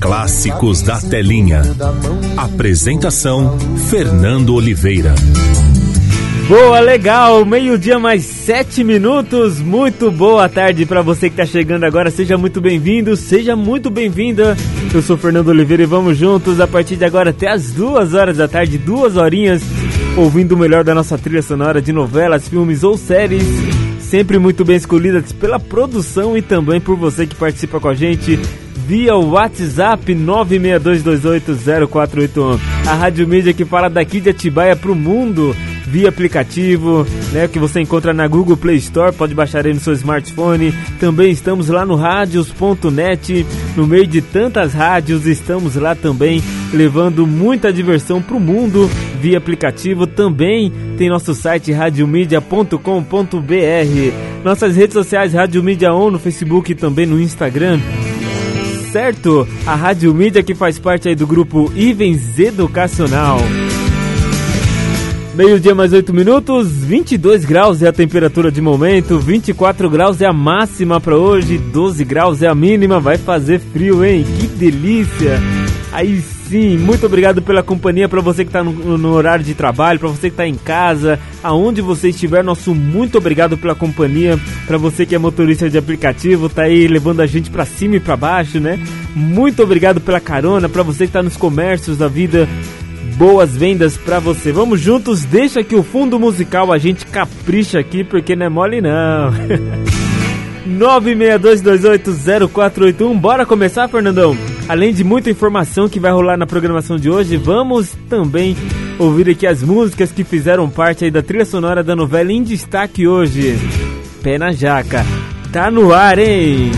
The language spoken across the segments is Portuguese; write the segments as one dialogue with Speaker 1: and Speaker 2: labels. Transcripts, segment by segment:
Speaker 1: Clássicos da Telinha. Apresentação: Fernando Oliveira.
Speaker 2: Boa, legal, meio-dia mais sete minutos. Muito boa tarde para você que tá chegando agora. Seja muito bem-vindo, seja muito bem-vinda. Eu sou Fernando Oliveira e vamos juntos a partir de agora até as duas horas da tarde, duas horinhas, ouvindo o melhor da nossa trilha sonora de novelas, filmes ou séries. Sempre muito bem escolhidas pela produção e também por você que participa com a gente via o WhatsApp 962280481. A Rádio Mídia que fala daqui de Atibaia pro mundo via aplicativo, né, que você encontra na Google Play Store, pode baixar aí no seu smartphone. Também estamos lá no radios.net, no meio de tantas rádios, estamos lá também levando muita diversão pro mundo via aplicativo. Também tem nosso site radiomedia.com.br. Nossas redes sociais Rádio Mídia On no Facebook e também no Instagram certo? A Rádio Mídia que faz parte aí do grupo Ivens Educacional. Meio-dia mais 8 minutos, 22 graus é a temperatura de momento, 24 graus é a máxima para hoje, 12 graus é a mínima, vai fazer frio, hein? Que delícia! Aí sim, muito obrigado pela companhia para você que está no, no, horário de trabalho, para você que está em casa, aonde você estiver, nosso muito obrigado pela companhia, para você que é motorista de aplicativo, tá aí levando a gente para cima e para baixo, né? Muito obrigado pela carona, para você que está nos comércios da vida, boas vendas para você. Vamos juntos, deixa que o fundo musical a gente capricha aqui, porque não é mole não. 962280481. Bora começar, Fernandão? Além de muita informação que vai rolar na programação de hoje, vamos também ouvir aqui as músicas que fizeram parte aí da trilha sonora da novela em destaque hoje. Pé na jaca. Tá no ar, hein?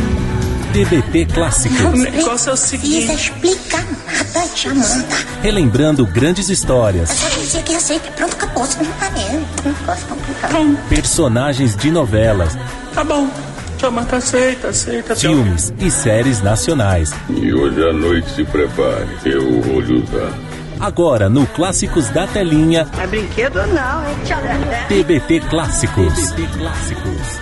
Speaker 1: TBT Clássicos.
Speaker 3: O negócio é o seguinte.
Speaker 4: Explicar nada, Jamanta.
Speaker 1: Relembrando grandes histórias,
Speaker 4: Só dizer que aceita. Pronto, acabou. Não tá vendo. Não posso complicar.
Speaker 1: personagens de novelas,
Speaker 3: Tá bom. Jamanta aceita, aceita.
Speaker 1: filmes e séries nacionais.
Speaker 5: E hoje à noite se prepare, eu vou lhe usar.
Speaker 1: Agora no Clássicos da Telinha,
Speaker 6: É brinquedo não, é
Speaker 1: TBT Clássicos. TBT Clássicos.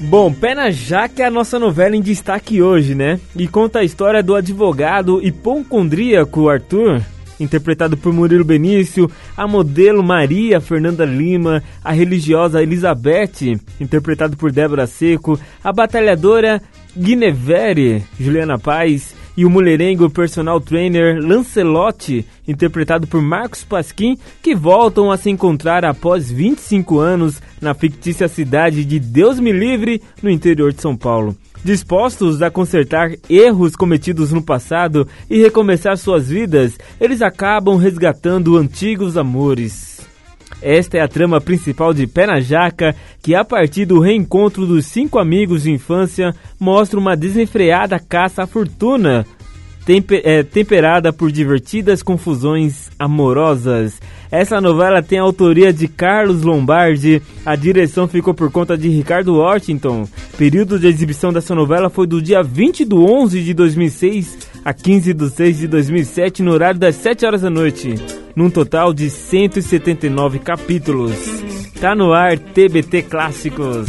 Speaker 2: Bom, Pé na Jaca é a nossa novela em destaque hoje, né? E conta a história do advogado hipocondríaco Arthur, interpretado por Murilo Benício, a modelo Maria Fernanda Lima, a religiosa Elizabeth, interpretado por Débora Seco, a batalhadora Guinevere, Juliana Paz, e o mulherengo personal trainer Lancelotti, interpretado por Marcos Pasquim, que voltam a se encontrar após 25 anos na fictícia cidade de Deus Me Livre, no interior de São Paulo. Dispostos a consertar erros cometidos no passado e recomeçar suas vidas, eles acabam resgatando antigos amores. Esta é a trama principal de Pé na Jaca, que a partir do reencontro dos cinco amigos de infância mostra uma desenfreada caça à fortuna, tempe- é, temperada por divertidas confusões amorosas. Essa novela tem a autoria de Carlos Lombardi, a direção ficou por conta de Ricardo Washington. Período de exibição dessa novela foi do dia 20 de 11 de 2006 a 15 de 6 de 2007, no horário das 7 horas da noite, num total de 179 capítulos. Tá no ar TBT Clássicos.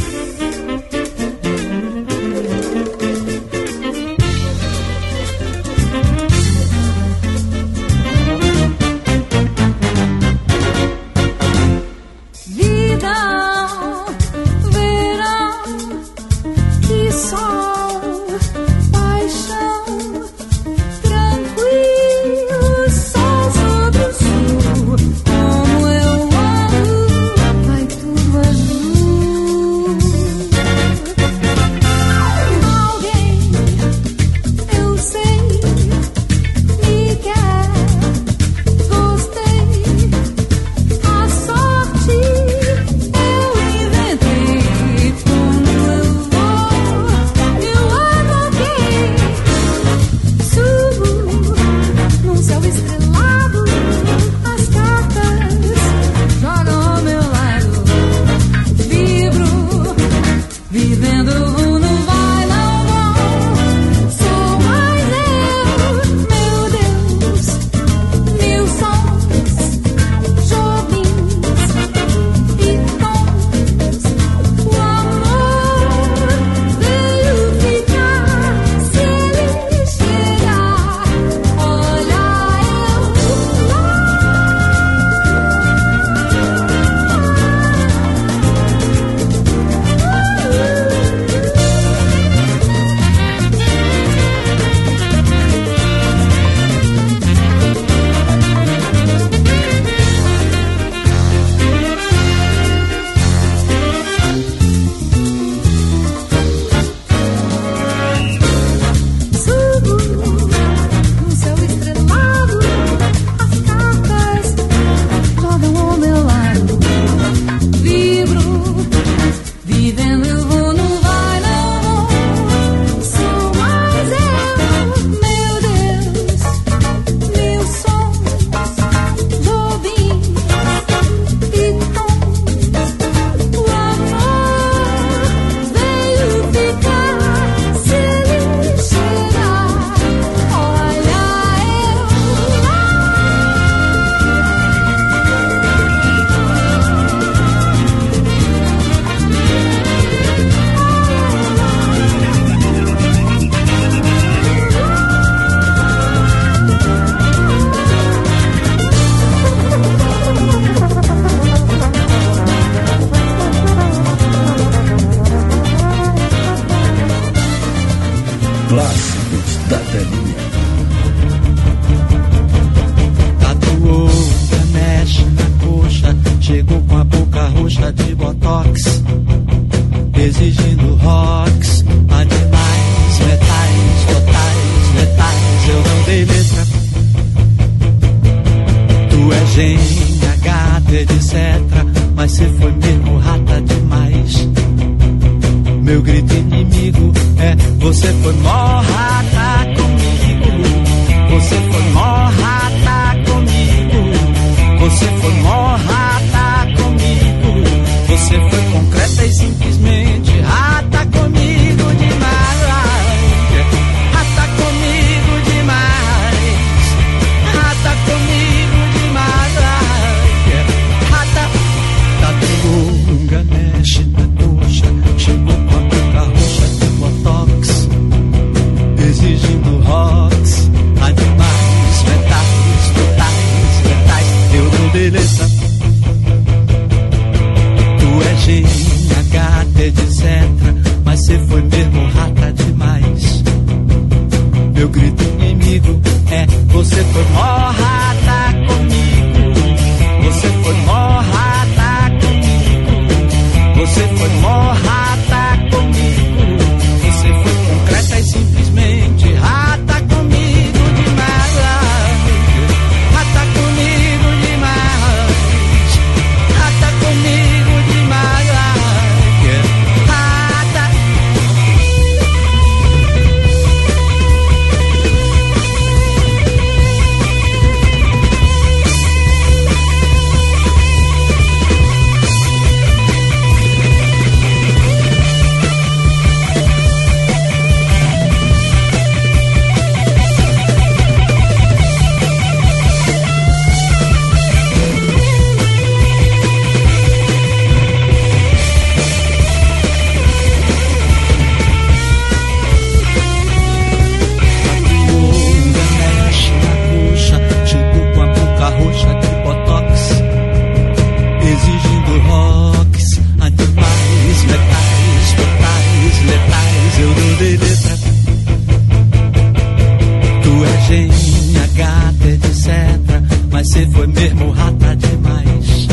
Speaker 7: Etc. Mas cê foi mesmo rata demais.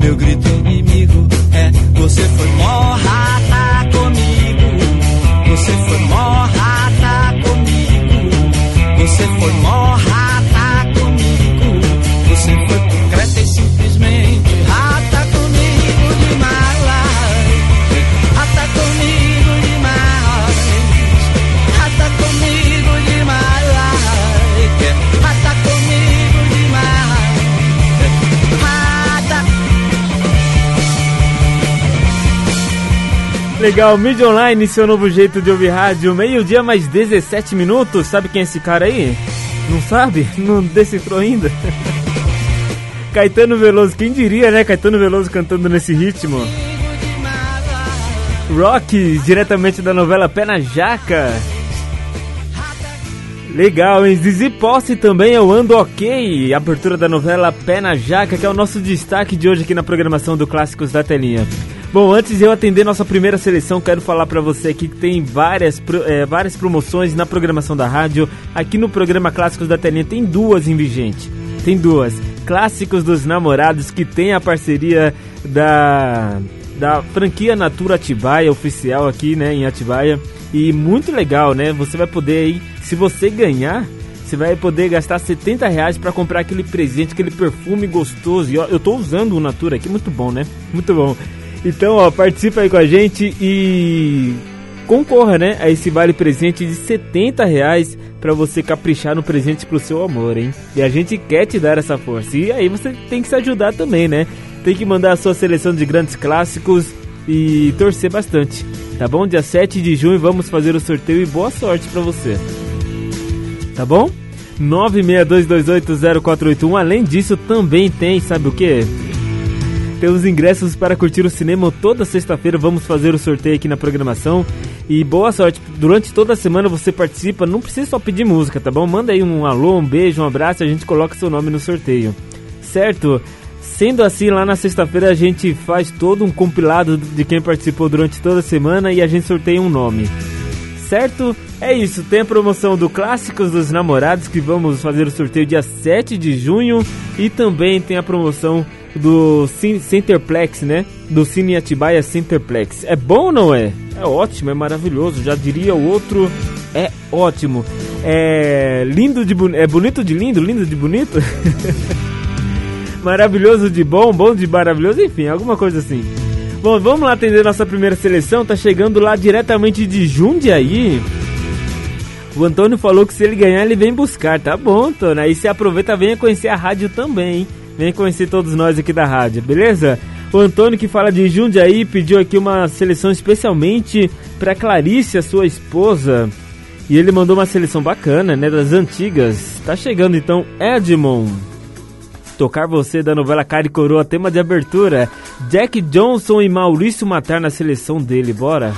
Speaker 7: Meu grito inimigo é: Você foi mó rata comigo. Você foi mó rata comigo. Você foi mó
Speaker 2: Legal, Mídia Online, seu novo jeito de ouvir rádio, meio-dia mais 17 minutos. Sabe quem é esse cara aí? Não sabe? Não decifrou ainda? Caetano Veloso, quem diria, né? Caetano Veloso cantando nesse ritmo. Rock, diretamente da novela Pé na Jaca. Legal, hein? Zizi Posse também eu ando ok. Abertura da novela Pé na Jaca, que é o nosso destaque de hoje aqui na programação do Clássicos da Telinha. Bom, antes de eu atender nossa primeira seleção, quero falar pra você aqui que tem várias, eh, várias promoções na programação da rádio. Aqui no programa Clássicos da Telinha tem duas em vigente. Tem duas. Clássicos dos Namorados, que tem a parceria da, da franquia Natura Atibaia, oficial aqui, né, em Atibaia. E muito legal, né? Você vai poder aí, se você ganhar, você vai poder gastar 70 reais pra comprar aquele presente, aquele perfume gostoso. E ó, eu tô usando o Natura aqui, muito bom, né? Muito bom. Então, ó, participa aí com a gente e concorra, né, a esse vale presente de 70 reais pra você caprichar no presente pro seu amor, hein? E a gente quer te dar essa força. E aí você tem que se ajudar também, né? Tem que mandar a sua seleção de grandes clássicos e torcer bastante. Tá bom? Dia 7 de junho vamos fazer o sorteio e boa sorte pra você. Tá bom? 962280481. Além disso, também tem, sabe o que? Tem os ingressos para curtir o cinema toda sexta-feira. Vamos fazer o sorteio aqui na programação. E boa sorte. Durante toda a semana você participa. Não precisa só pedir música, tá bom? Manda aí um alô, um beijo, um abraço. A gente coloca seu nome no sorteio. Certo? Sendo assim, lá na sexta-feira a gente faz todo um compilado de quem participou durante toda a semana e a gente sorteia um nome.
Speaker 8: certo? É isso, tem a promoção do Clássicos dos Namorados que vamos fazer o sorteio dia 7 de junho e também tem a promoção do Centerplex, né? Do Cine Atibaia Centerplex. É bom ou não é? É ótimo, é maravilhoso. Já diria o outro, é ótimo. É lindo de bonito, é bonito de lindo, lindo de bonito. maravilhoso de bom, bom de maravilhoso, enfim, alguma coisa assim. Bom, vamos lá atender nossa primeira seleção. Tá chegando lá diretamente de Jundiaí. O Antônio falou que se ele ganhar, ele vem buscar. Tá bom, Antônio. Aí você aproveita, venha conhecer a rádio também, hein? Venha conhecer todos nós aqui da rádio, beleza? O Antônio que fala de Jundiaí pediu aqui uma seleção especialmente para Clarice, a sua esposa. E ele mandou uma seleção bacana, né? Das antigas. Tá chegando então Edmond. Tocar você da novela Cara e Coroa, tema de abertura. Jack Johnson e Maurício Matar na seleção dele, bora?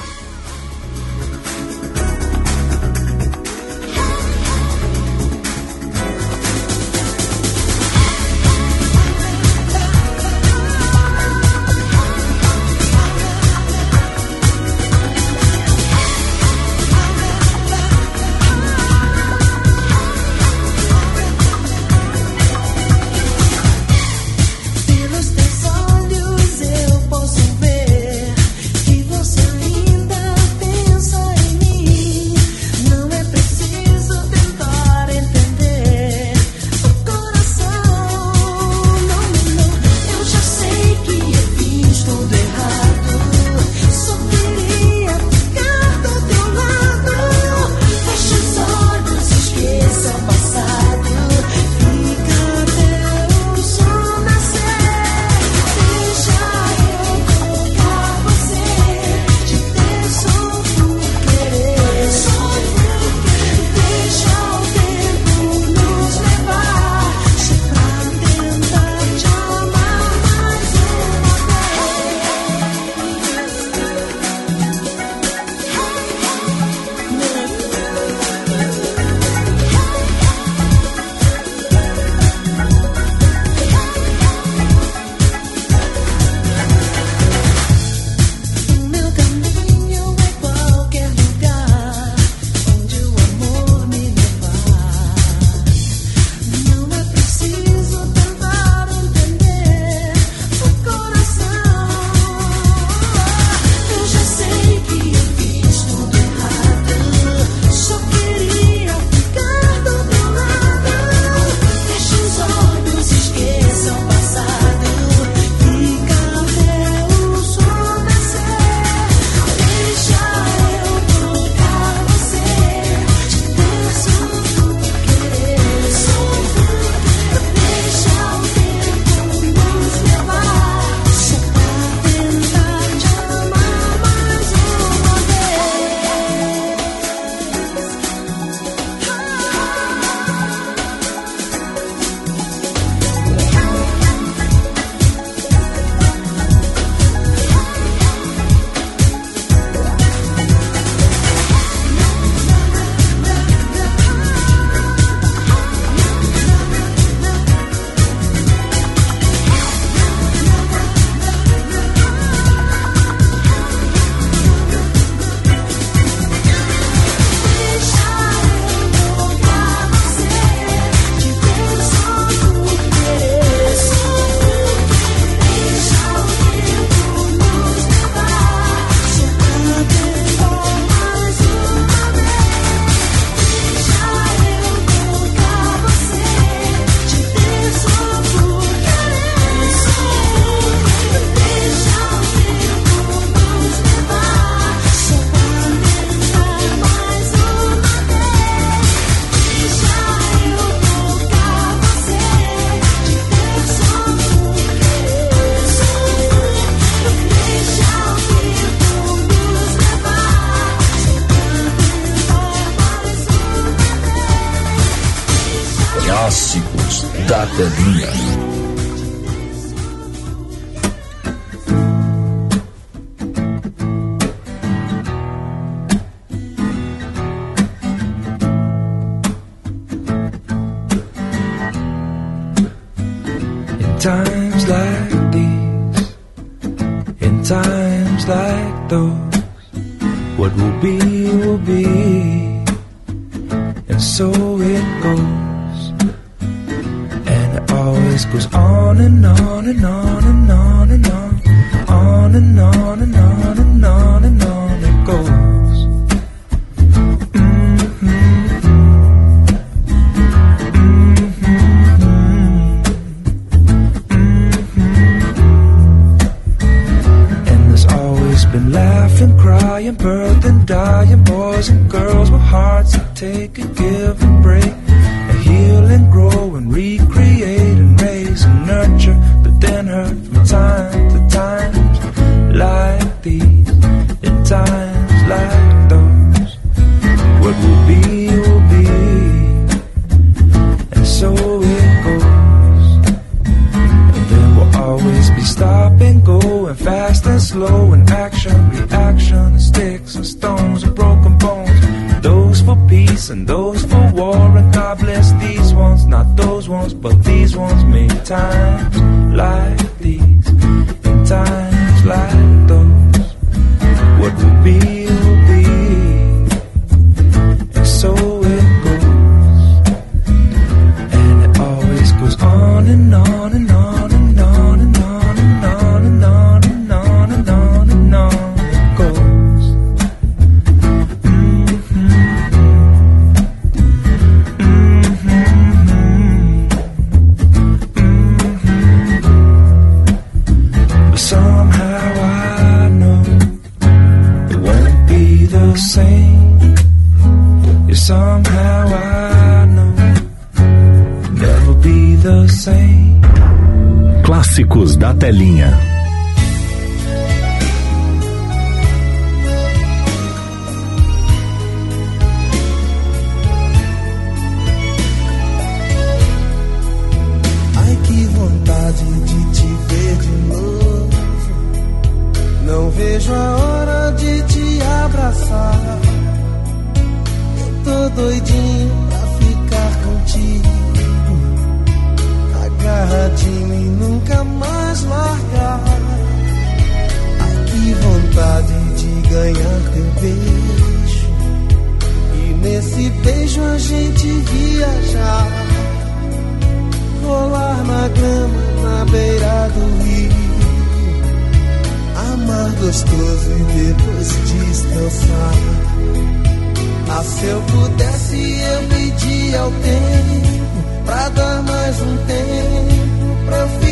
Speaker 9: Vontade de ganhar teu beijo. E nesse beijo a gente viajar rolar na grama na beira do rio. Amar gostoso e depois descansar. Ah, se eu pudesse, eu pedia ao tempo pra dar mais um tempo pra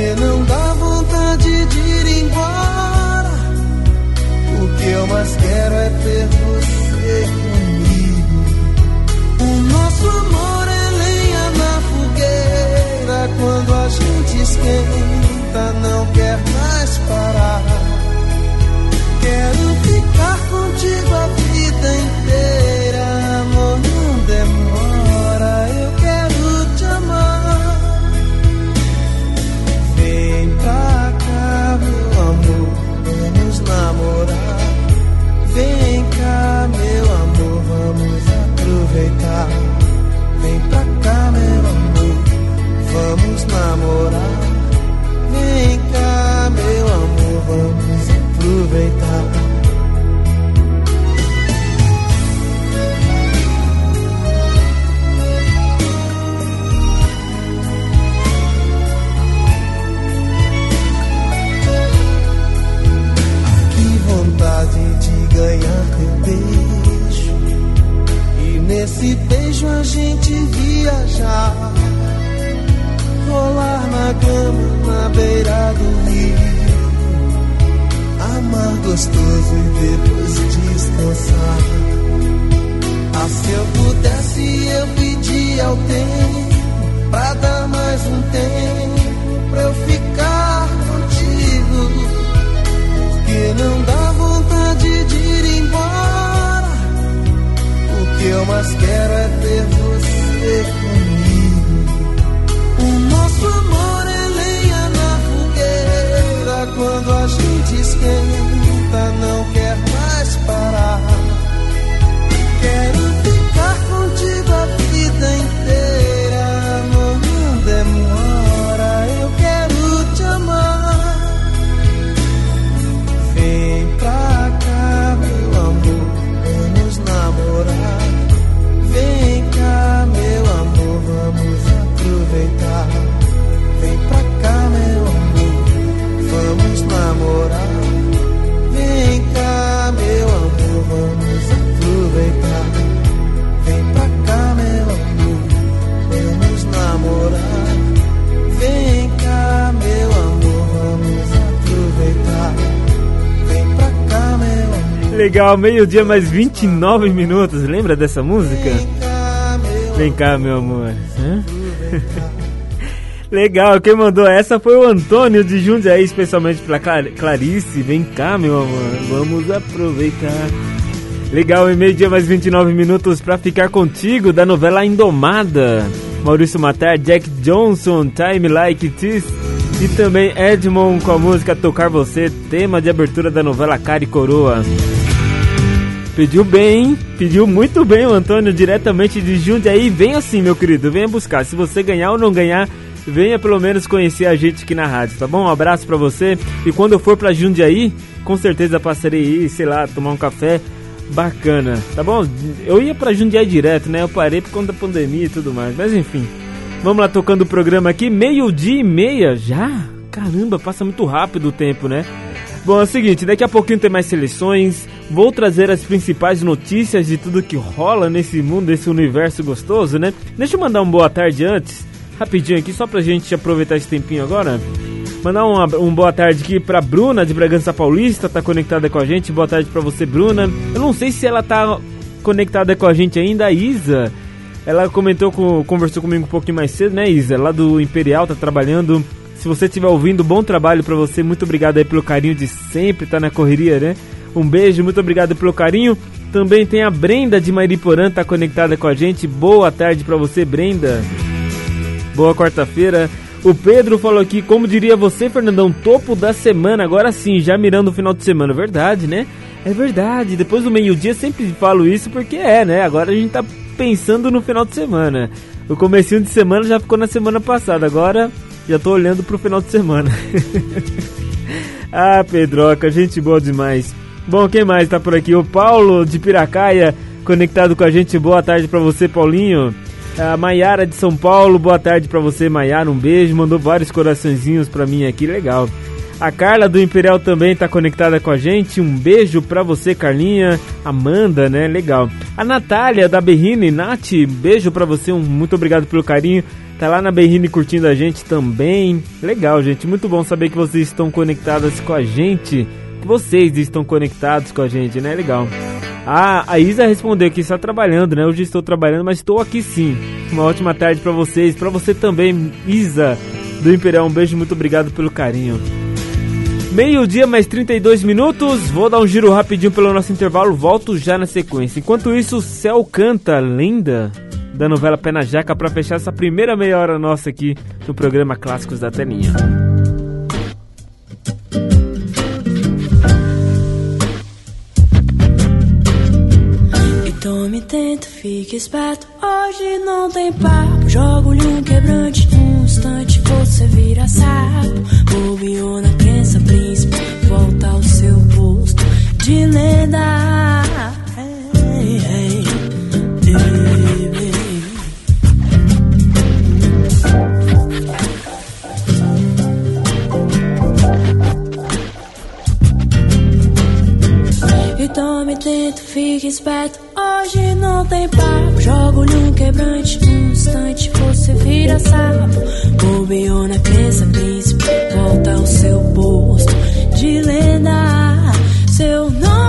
Speaker 9: Não dá vontade de ir embora. O que eu mais quero é ter você comigo. O nosso amor é lenha na fogueira. Quando a gente esquenta, não quer mais parar. Quero ficar contigo a vida inteira. Aproveitar. Vem pra cá, meu amor, vamos namorar. Vem cá, meu amor, vamos aproveitar. Nesse beijo a gente viajar. Rolar na cama, na beira do rio. Amar gostoso e depois descansar. Ah, se eu pudesse, eu pedia ao tempo pra dar mais um tempo pra eu ficar contigo. Porque não dá vontade de ir embora. Que eu mais quero é ter você comigo. O nosso amor é lenha na fogueira. Quando a gente esquenta, não quer mais parar. Quero
Speaker 2: Legal, meio-dia mais 29 minutos. Lembra dessa música? Vem cá, meu amor. Legal, quem mandou essa foi o Antônio de Jundiaí, especialmente pra Clar- Clarice. Vem cá, meu amor, vamos aproveitar. Legal, e meio-dia mais 29 minutos pra ficar contigo da novela Indomada. Maurício Matar, Jack Johnson, Time Like This. E também Edmond com a música Tocar Você, tema de abertura da novela Cara e Coroa. Pediu bem, pediu muito bem o Antônio, diretamente de Jundiaí. Vem assim, meu querido, venha buscar. Se você ganhar ou não ganhar, venha pelo menos conhecer a gente aqui na rádio, tá bom? Um abraço pra você. E quando eu for pra Jundiaí, com certeza passarei aí, sei lá, tomar um café. Bacana, tá bom? Eu ia pra Jundiaí direto, né? Eu parei por conta da pandemia e tudo mais, mas enfim. Vamos lá tocando o programa aqui, meio-dia e meia já? Caramba, passa muito rápido o tempo, né? Bom, é o seguinte, daqui a pouquinho tem mais seleções. Vou trazer as principais notícias de tudo que rola nesse mundo, nesse universo gostoso, né? Deixa eu mandar um boa tarde antes, rapidinho aqui, só pra gente aproveitar esse tempinho agora. Mandar um boa tarde aqui pra Bruna de Bragança Paulista, tá conectada com a gente. Boa tarde pra você, Bruna. Eu não sei se ela tá conectada com a gente ainda, a Isa. Ela comentou, com, conversou comigo um pouquinho mais cedo, né, Isa? Lá do Imperial, tá trabalhando. Se você estiver ouvindo, bom trabalho pra você. Muito obrigado aí pelo carinho de sempre, tá na correria, né? Um beijo, muito obrigado pelo carinho. Também tem a Brenda de Mariporã, tá conectada com a gente. Boa tarde pra você, Brenda. Boa quarta-feira. O Pedro falou aqui, como diria você, Fernandão, topo da semana, agora sim, já mirando o final de semana. Verdade, né? É verdade. Depois do meio-dia sempre falo isso porque é, né? Agora a gente tá pensando no final de semana. O comecinho de semana já ficou na semana passada, agora já tô olhando pro final de semana. ah, Pedroca, gente boa demais. Bom, quem mais tá por aqui? O Paulo de Piracaia, conectado com a gente. Boa tarde pra você, Paulinho. A Maiara de São Paulo, boa tarde pra você, Maiara. Um beijo, mandou vários coraçõezinhos pra mim aqui, legal. A Carla do Imperial também tá conectada com a gente. Um beijo pra você, Carlinha. Amanda, né? Legal. A Natália da Berrine, Nath, beijo pra você. Um, muito obrigado pelo carinho. Tá lá na Berrine curtindo a gente também. Legal, gente. Muito bom saber que vocês estão conectadas com a gente. Que vocês estão conectados com a gente, né? Legal. Ah, a Isa respondeu que está trabalhando, né? Hoje estou trabalhando, mas estou aqui sim. Uma ótima tarde pra vocês. Pra você também, Isa do Imperial. Um beijo, muito obrigado pelo carinho. Meio-dia, mais 32 minutos. Vou dar um giro rapidinho pelo nosso intervalo. Volto já na sequência. Enquanto isso, o Céu canta, lenda da novela Pé na Jaca, para fechar essa primeira meia hora nossa aqui no programa Clássicos da Telinha.
Speaker 8: E tome tento, fique esperto. Hoje não tem papo. Jogo-lhe um quebrante. Um instante você vira sapo. Bobeou na crença, príncipe. Volta ao seu posto de lenda. Ei, ei, fique esperto. Hoje não tem papo. Jogo-lhe um quebrante. Um instante você vira sapo. Bobeou na crença, príncipe. Volta ao seu posto de lenda. Seu nome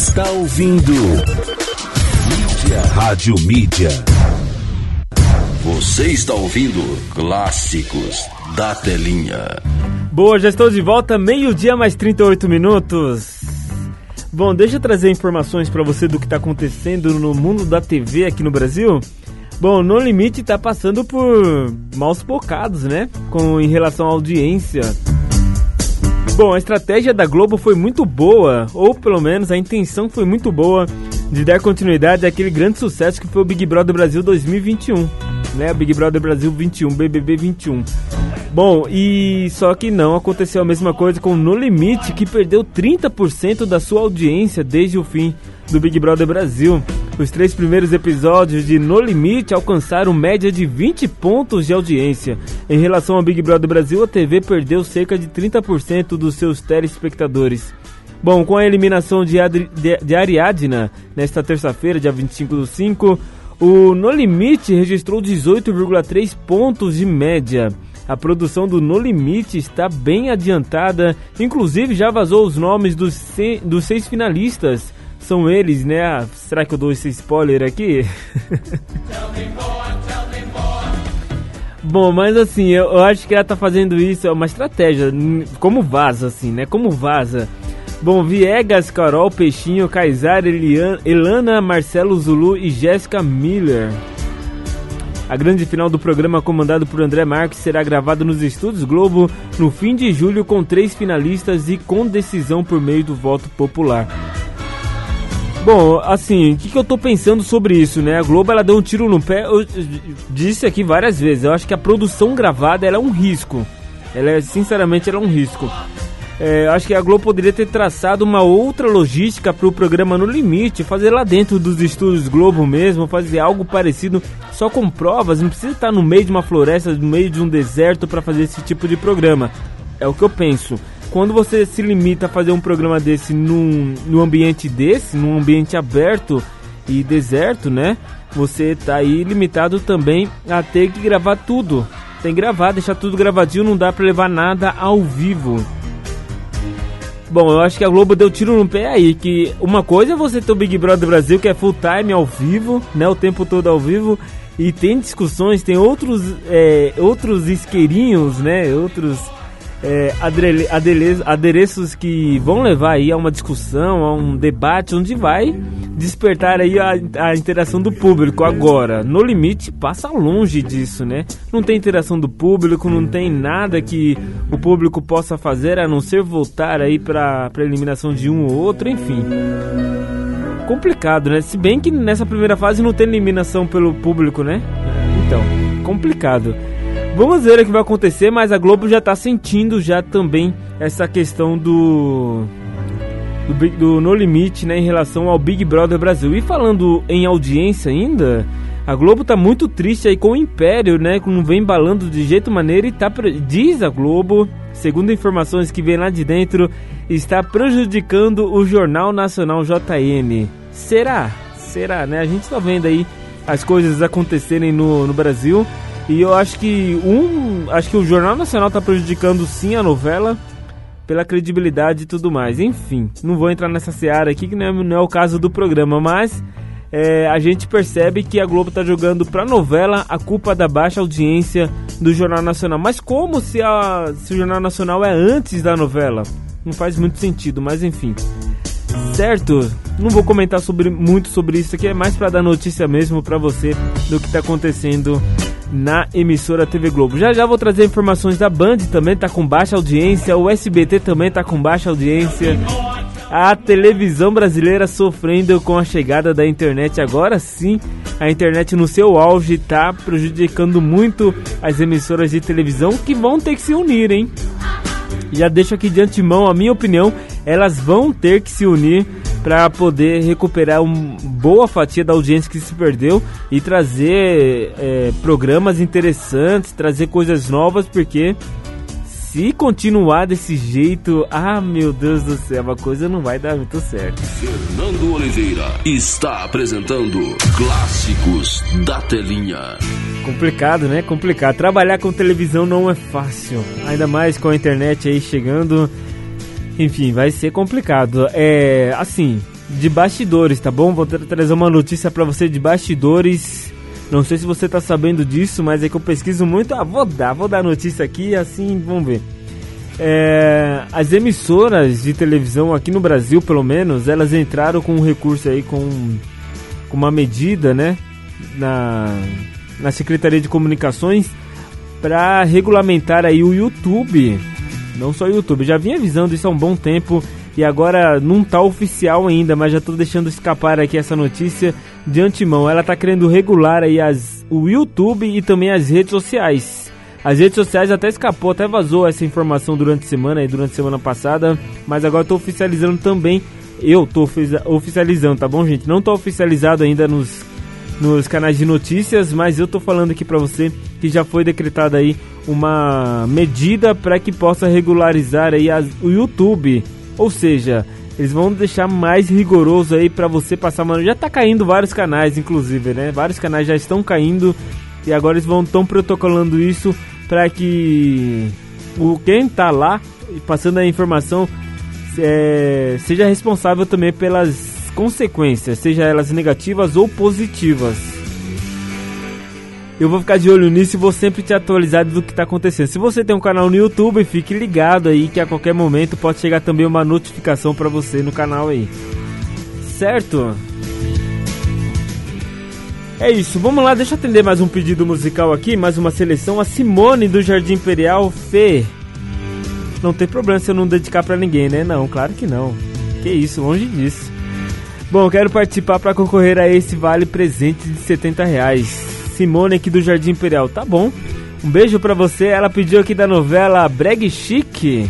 Speaker 3: está ouvindo Mídia. Rádio Mídia.
Speaker 10: Você está ouvindo Clássicos da Telinha.
Speaker 2: Boa, já estou de volta, meio-dia mais 38 minutos. Bom, deixa eu trazer informações para você do que está acontecendo no mundo da TV aqui no Brasil. Bom, No Limite está passando por maus bocados, né? Com em relação à audiência. Bom, a estratégia da Globo foi muito boa, ou pelo menos a intenção foi muito boa de dar continuidade àquele grande sucesso que foi o Big Brother Brasil 2021, né? Big Brother Brasil 21, BBB 21. Bom, e só que não aconteceu a mesma coisa com No Limite, que perdeu 30% da sua audiência desde o fim do Big Brother Brasil. Os três primeiros episódios de No Limite alcançaram média de 20 pontos de audiência. Em relação ao Big Brother Brasil, a TV perdeu cerca de 30% dos seus telespectadores. Bom, com a eliminação de, Adri, de, de Ariadna nesta terça-feira, dia 25 do 5, o No Limite registrou 18,3 pontos de média. A produção do No Limite está bem adiantada, inclusive já vazou os nomes dos, se, dos seis finalistas. São eles, né? Ah, será que eu dou esse spoiler aqui? Bom, mas assim, eu, acho que ela tá fazendo isso, é uma estratégia, como vaza, assim, né? Como vaza. Bom, Viegas, Carol, Peixinho, Kaysar, Elana, Marcelo Zulu e Jéssica Miller. A grande final do programa, comandado por André Marques, será gravada nos Estúdios Globo no fim de julho com três finalistas e com decisão por meio do voto popular. Bom, assim, o que, que, eu tô pensando sobre isso, né? A Globo ela deu um tiro no pé, eu disse aqui várias vezes, eu acho que a produção gravada é um risco. Ela é, sinceramente, ela é um risco. É, acho que a Globo poderia ter traçado uma outra logística para o programa No Limite, fazer lá dentro dos estúdios Globo mesmo, fazer algo parecido, só com provas, não precisa estar no meio de uma floresta, no meio de um deserto para fazer esse tipo de programa. É o que eu penso. Quando você se limita a fazer um programa desse num, num ambiente desse, num ambiente aberto e deserto, né? Você tá aí limitado também a ter que gravar tudo. Tem que gravar, deixar tudo gravadinho, não dá para levar nada ao vivo. Bom, eu acho que a Globo deu tiro no pé aí, que uma coisa é você ter o Big Brother Brasil, que é full time ao vivo, né, o tempo todo ao vivo, e tem discussões, tem outros, é, outros isqueirinhos, né, outros é, adereços que vão levar aí a uma discussão, a um debate, onde vai despertar aí a, a interação do público. Agora, no limite, passa longe disso, né? Não tem interação do público, não tem nada que o público possa fazer a não ser voltar aí para a eliminação de um ou outro, enfim. Complicado, né? Se bem que nessa primeira fase não tem eliminação pelo público, né? Então, complicado. Vamos ver o que vai acontecer, mas a Globo já tá sentindo já também essa questão do do, do No Limite, né, em relação ao Big Brother Brasil. E falando em audiência ainda, a Globo tá muito triste aí com o Império, né, que não vem embalando de jeito maneira e tá diz a Globo, segundo informações que vem lá de dentro, está prejudicando o Jornal Nacional JN. Será? Será, né? A gente tá vendo aí as coisas acontecerem no, no Brasil. E eu acho que um. Acho que o Jornal Nacional tá prejudicando sim a novela pela credibilidade e tudo mais. Enfim, não vou entrar nessa seara aqui que não é, não é o caso do programa, mas é, a gente percebe que a Globo tá jogando pra novela a culpa da baixa audiência do Jornal Nacional. Mas como se, a, se o Jornal Nacional é antes da novela? Não faz muito sentido, mas enfim. Certo? Não vou comentar sobre, muito sobre isso aqui, é mais pra dar notícia mesmo pra você do que tá acontecendo na emissora TV Globo. Já já vou trazer informações da Band também, tá com baixa audiência, o SBT também tá com baixa audiência. A televisão brasileira sofrendo com a chegada da internet. Agora sim, a internet no seu auge tá prejudicando muito as emissoras de televisão que vão ter que se unir, hein? Já deixo aqui de antemão a minha opinião, elas vão ter que se unir para poder recuperar uma boa fatia da audiência que se perdeu e trazer é, programas interessantes, trazer coisas novas, porque se continuar desse jeito, ah meu Deus do céu, a coisa não vai dar muito certo.
Speaker 10: Fernando Oliveira está apresentando Clássicos da Telinha.
Speaker 2: Complicado, né? Complicado. Trabalhar com televisão não é fácil. Ainda mais com a internet aí chegando. Enfim, vai ser complicado. É, assim, de bastidores, tá bom? Vou tra- trazer uma notícia pra você de bastidores. Não sei se você tá sabendo disso, mas é que eu pesquiso muito. Ah, vou dar, vou dar notícia aqui, assim, vamos ver. É, as emissoras de televisão aqui no Brasil, pelo menos, elas entraram com um recurso aí, com, com uma medida, né? Na, na Secretaria de Comunicações para regulamentar aí o YouTube. Não só o YouTube, já vinha avisando isso há um bom tempo e agora não tá oficial ainda, mas já tô deixando escapar aqui essa notícia de antemão. Ela tá querendo regular aí as, o YouTube e também as redes sociais. As redes sociais até escapou, até vazou essa informação durante a semana e durante a semana passada, mas agora tô oficializando também. Eu tô ofici- oficializando, tá bom, gente? Não tô oficializado ainda nos nos canais de notícias, mas eu tô falando aqui pra você que já foi decretada aí uma medida para que possa regularizar aí as- o YouTube. Ou seja, eles vão deixar mais rigoroso aí pra você passar, mano. Já tá caindo vários canais, inclusive, né? Vários canais já estão caindo e agora eles vão tão protocolando isso para que o quem tá lá passando a informação é, seja responsável também pelas consequências, seja elas negativas ou positivas. Eu vou ficar de olho nisso e vou sempre te atualizar do que está acontecendo. Se você tem um canal no YouTube, fique ligado aí que a qualquer momento pode chegar também uma notificação para você no canal aí. Certo? É isso, vamos lá, deixa eu atender mais um pedido musical aqui, mais uma seleção. A Simone do Jardim Imperial Fê. Não tem problema se eu não dedicar pra ninguém, né? Não, claro que não. Que isso, longe disso. Bom, quero participar para concorrer a esse vale presente de 70 reais. Simone aqui do Jardim Imperial, tá bom? Um beijo pra você. Ela pediu aqui da novela Breg Chic,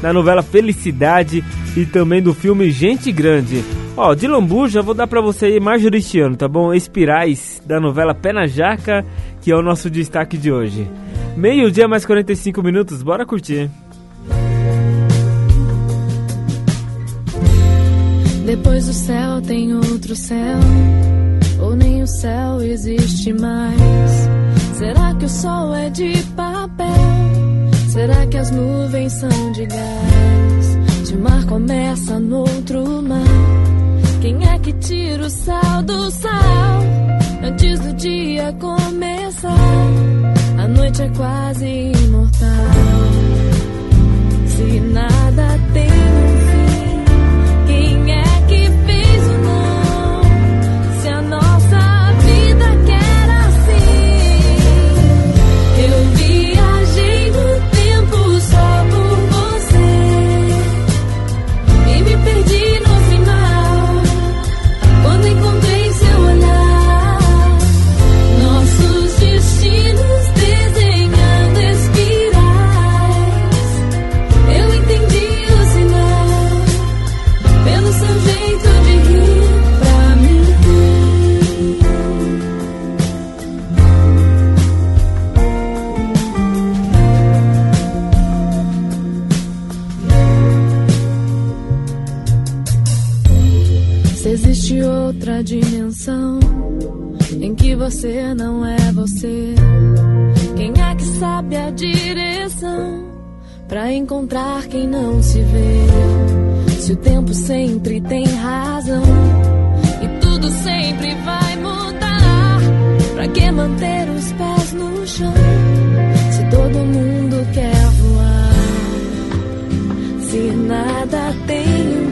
Speaker 2: da novela Felicidade e também do filme Gente Grande. Ó, de lambuja, vou dar pra você aí Marjoristiano, tá bom? Espirais, da novela Pé na Jaca, que é o nosso destaque de hoje. Meio-dia mais 45 minutos, bora curtir.
Speaker 11: Depois do céu tem outro céu, ou nem o céu existe mais. Será que o sol é de papel? Será que as nuvens são de gás? De mar começa no outro mar. Quem é que tira o sal do sal? Antes do dia começar, a noite é quase imortal. Se nada dimensão em que você não é você. Quem é que sabe a direção para encontrar quem não se vê? Se o tempo sempre tem razão e tudo sempre vai mudar, para que manter os pés no chão? Se todo mundo quer voar, se nada tem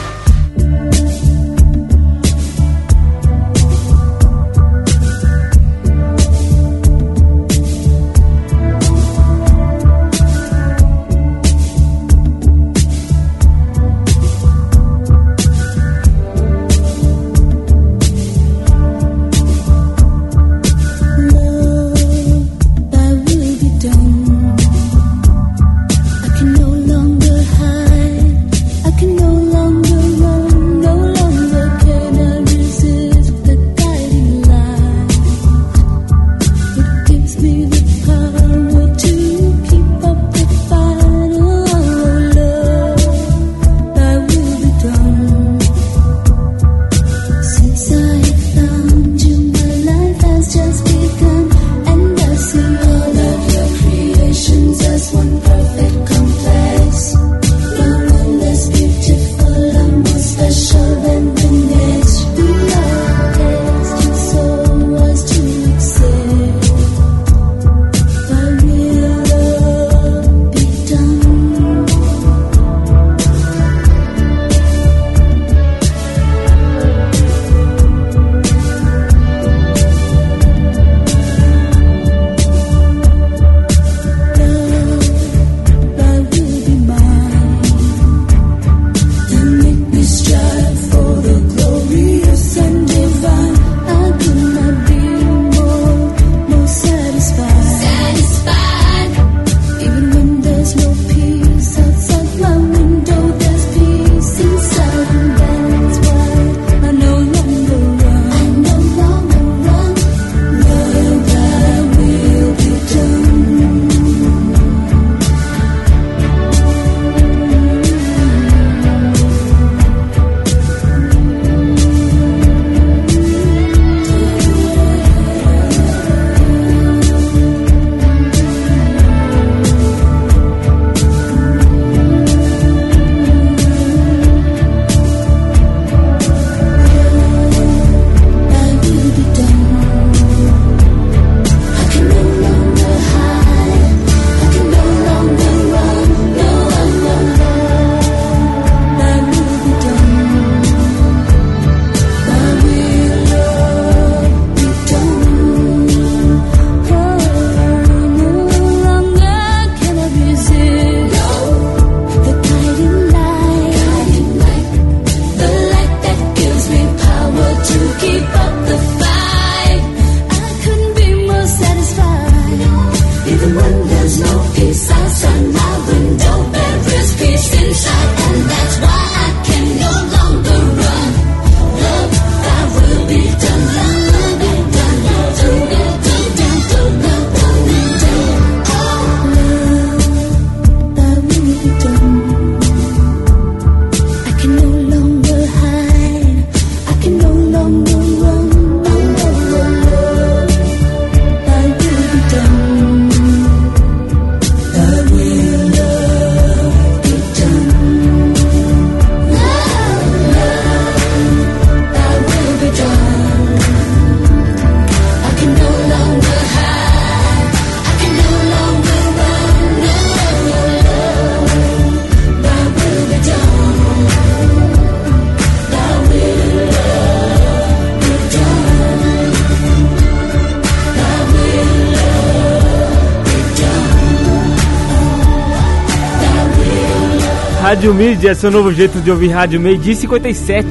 Speaker 2: Mídia, seu novo jeito de ouvir rádio meio-dia e 57.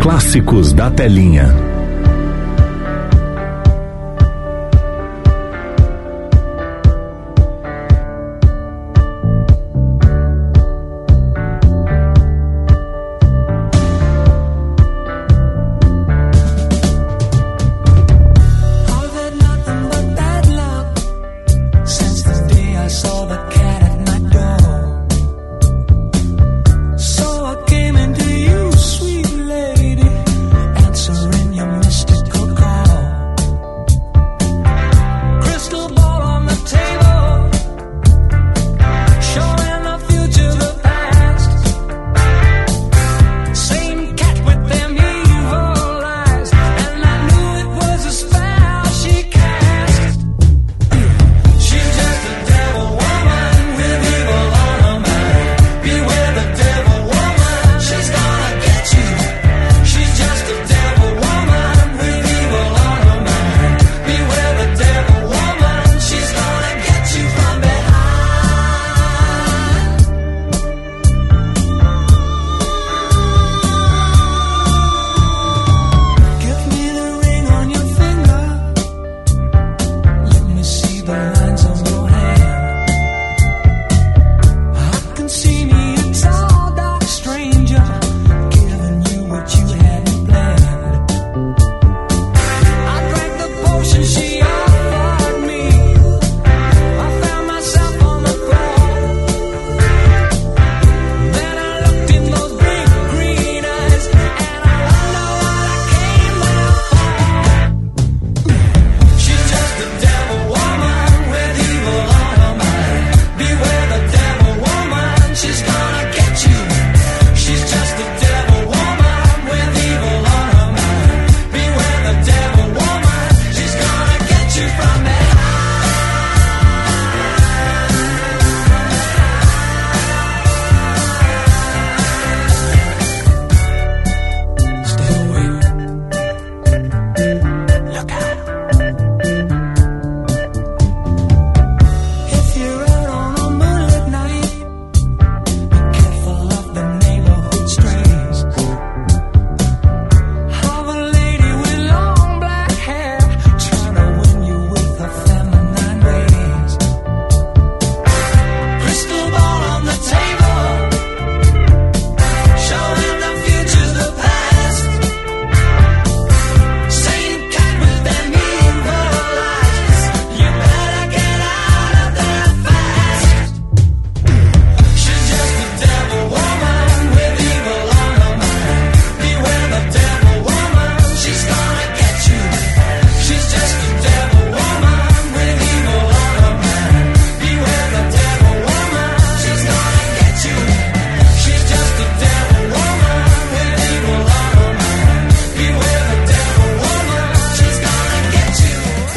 Speaker 3: Clássicos da telinha.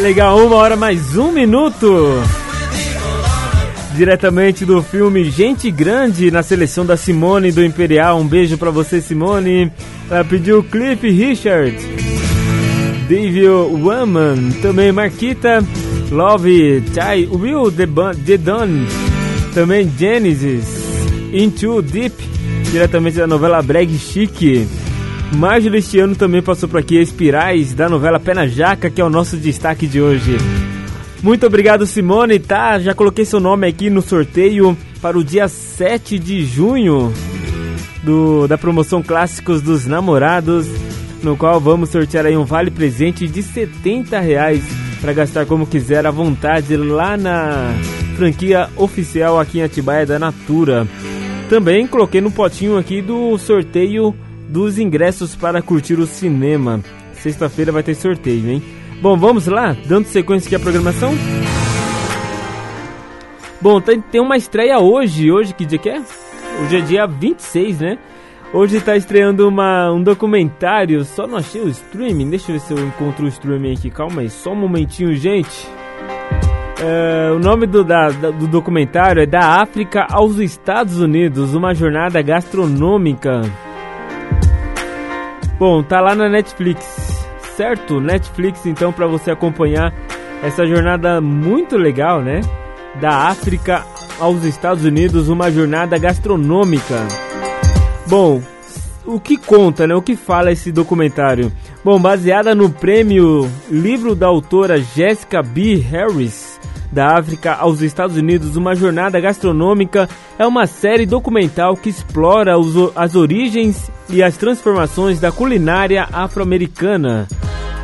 Speaker 2: Legal, uma hora mais um minuto. Diretamente do filme Gente Grande, na seleção da Simone do Imperial. Um beijo pra você, Simone. Ela pediu Cliff Richard, Devil Woman, também Marquita, Love, Chai, Will The Dedon, também Genesis, Into Deep, diretamente da novela Brag Chic. Marjorie este ano também passou por aqui, Espirais, da novela Pé na Jaca, que é o nosso destaque de hoje. Muito obrigado, Simone, tá? Já coloquei seu nome aqui no sorteio para o dia 7 de junho do, da promoção Clássicos dos Namorados, no qual vamos sortear aí um vale presente de 70 reais para gastar como quiser à vontade lá na franquia oficial aqui em Atibaia da Natura. Também coloquei no potinho aqui do sorteio dos ingressos para curtir o cinema. Sexta-feira vai ter sorteio, hein? Bom, vamos lá, dando sequência aqui à programação. Bom, tem, tem uma estreia hoje. Hoje, que dia que é? Hoje é dia 26, né? Hoje tá estreando uma, um documentário. Só não achei o streaming. Deixa eu ver se eu encontro o streaming aqui. Calma aí, só um momentinho, gente. É, o nome do, da- do documentário é Da África aos Estados Unidos Uma jornada gastronômica. Bom, tá lá na Netflix, certo? Netflix, então, para você acompanhar essa jornada muito legal, né? Da África aos Estados Unidos uma jornada gastronômica. Bom, o que conta, né? O que fala esse documentário? Bom, baseada no prêmio livro da autora Jessica B. Harris, da África aos Estados Unidos, uma jornada gastronômica é uma série documental que explora os, as origens e as transformações da culinária afro-americana.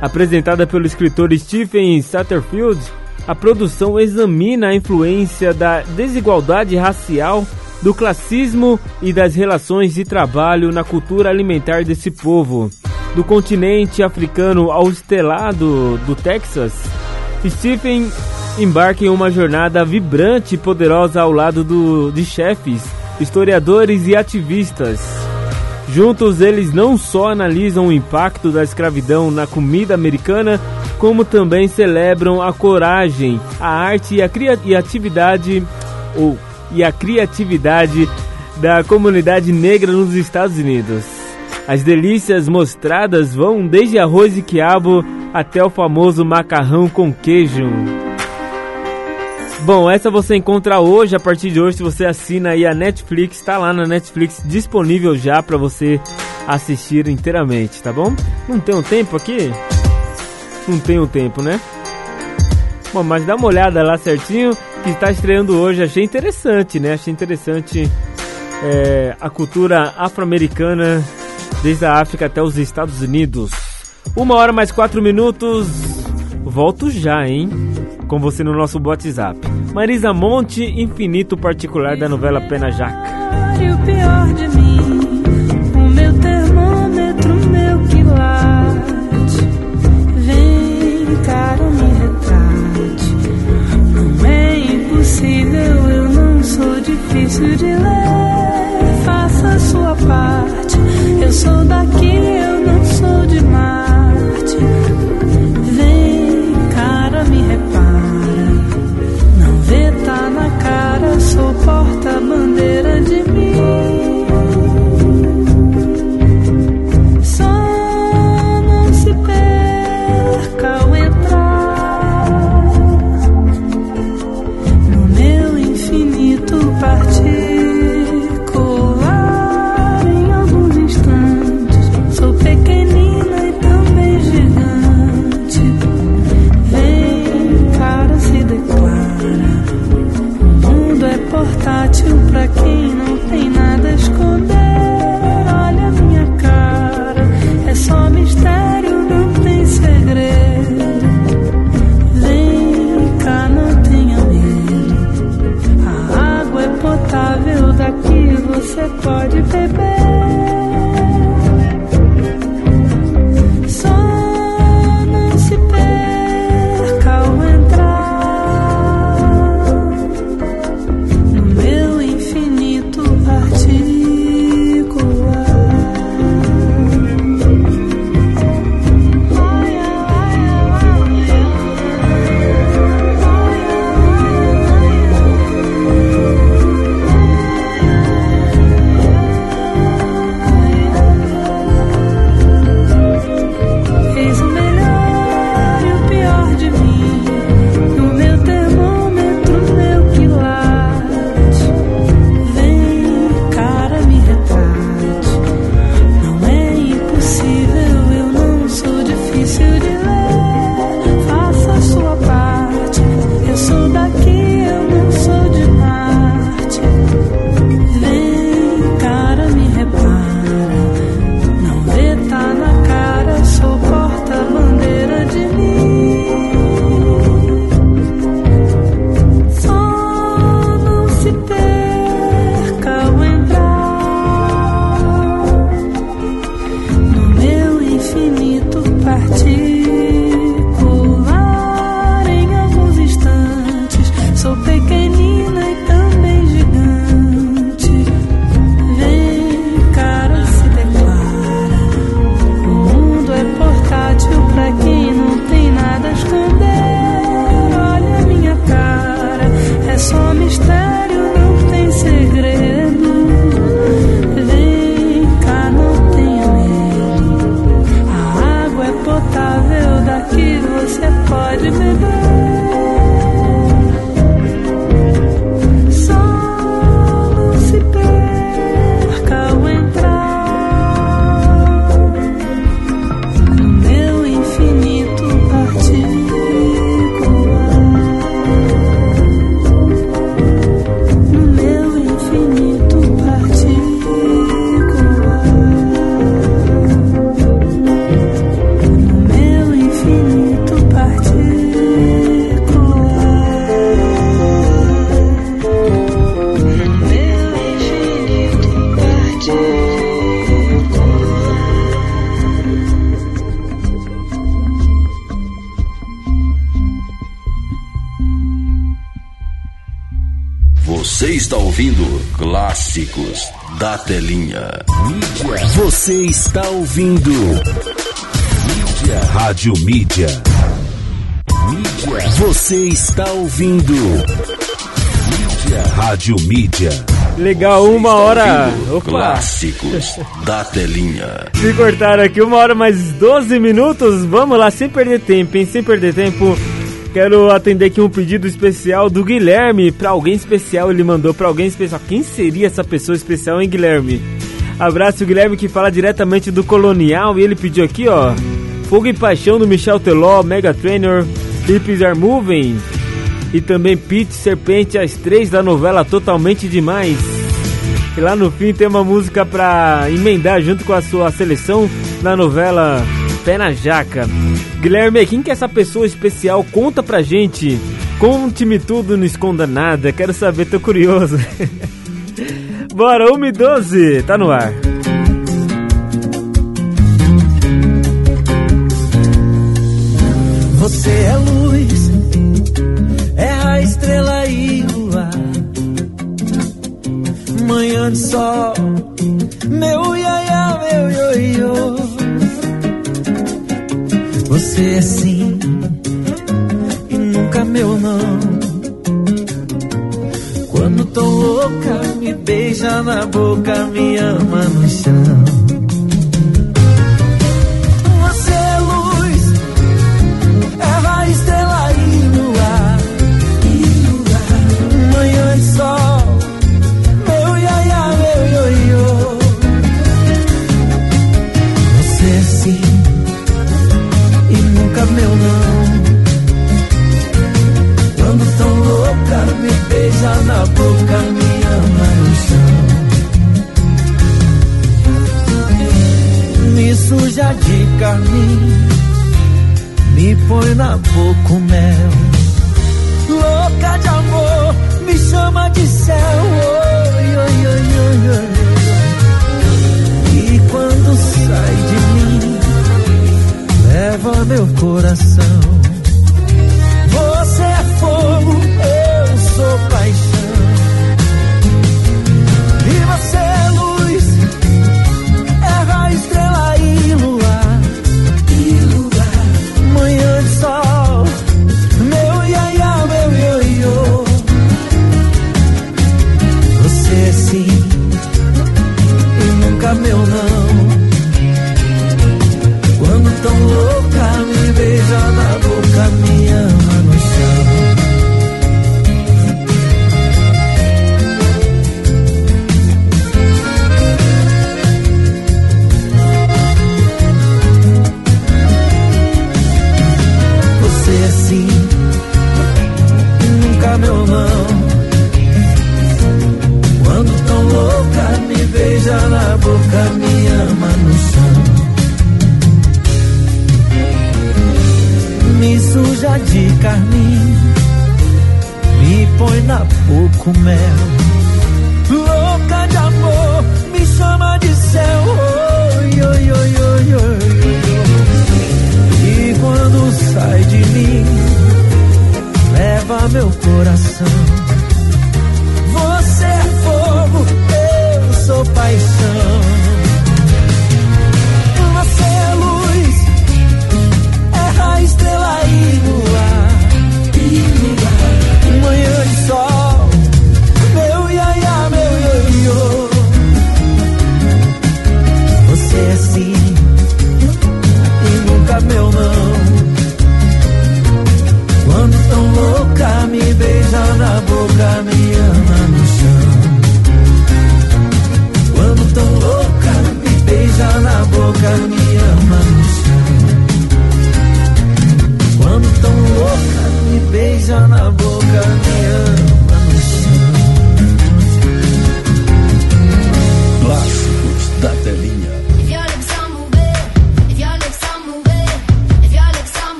Speaker 2: Apresentada pelo escritor Stephen Satterfield, a produção examina a influência da desigualdade racial, do classismo e das relações de trabalho na cultura alimentar desse povo. Do continente africano ao estelado do Texas, Stephen embarca em uma jornada vibrante e poderosa ao lado do, de chefes, historiadores e ativistas. Juntos, eles não só analisam o impacto da escravidão na comida americana, como também celebram a coragem, a arte e a criatividade ou e a criatividade da comunidade negra nos Estados Unidos. As delícias mostradas vão desde arroz e quiabo até o famoso macarrão com queijo. Bom, essa você encontra hoje, a partir de hoje, se você assina aí a Netflix, tá lá na Netflix disponível já para você assistir inteiramente, tá bom? Não tem um tempo aqui? Não tem um tempo, né? Bom, mas dá uma olhada lá certinho que está estreando hoje. Achei interessante, né? Achei interessante é, a cultura afro-americana desde a África até os Estados Unidos. Uma hora mais quatro minutos. Volto já, hein? Com você no nosso WhatsApp. Marisa Monte, Infinito Particular da novela Pena Jaca.
Speaker 12: E o pior de mim, o meu termômetro, meu quilate. Vem, cara, me retrate. Não é impossível, eu não sou difícil de ler. Faça a sua parte. Eu sou daqui, eu não sou de Marte. Sou porta-bandeira de mim.
Speaker 10: Da Telinha.
Speaker 3: Você está ouvindo. Mídia. Rádio Mídia. Mídia. Você está ouvindo. Mídia. Rádio Mídia.
Speaker 2: Legal, uma hora. Opa!
Speaker 10: Clássicos da Telinha.
Speaker 2: Se cortaram aqui, uma hora mais 12 minutos. Vamos lá, sem perder tempo, hein? Sem perder tempo. Quero atender aqui um pedido especial do Guilherme. Pra alguém especial, ele mandou pra alguém especial. Quem seria essa pessoa especial, hein, Guilherme? Abraço, Guilherme, que fala diretamente do Colonial. E ele pediu aqui, ó. Fogo e Paixão do Michel Teló, Mega Trainer, Clips Are Moving. E também Pete Serpente, as três da novela Totalmente Demais. E lá no fim tem uma música pra emendar junto com a sua seleção na novela Pé na Jaca. Guilherme, quem que é essa pessoa especial? Conta pra gente. Conte-me tudo, não esconda nada. Quero saber, tô curioso. Bora, 1 e 12, tá no ar.
Speaker 13: Você é luz, é a estrela e o ar. Manhã de sol, meu iaia, meu ioiô. Você é sim e nunca meu não. Quando tô louca, me beija na boca, me ama no chão. Carmim, me põe na boca o mel. Louca de amor, me chama de céu. Oi, oi, oi, oi, oi. E quando sai de mim, leva meu coração. Você é fogo, eu sou paixão.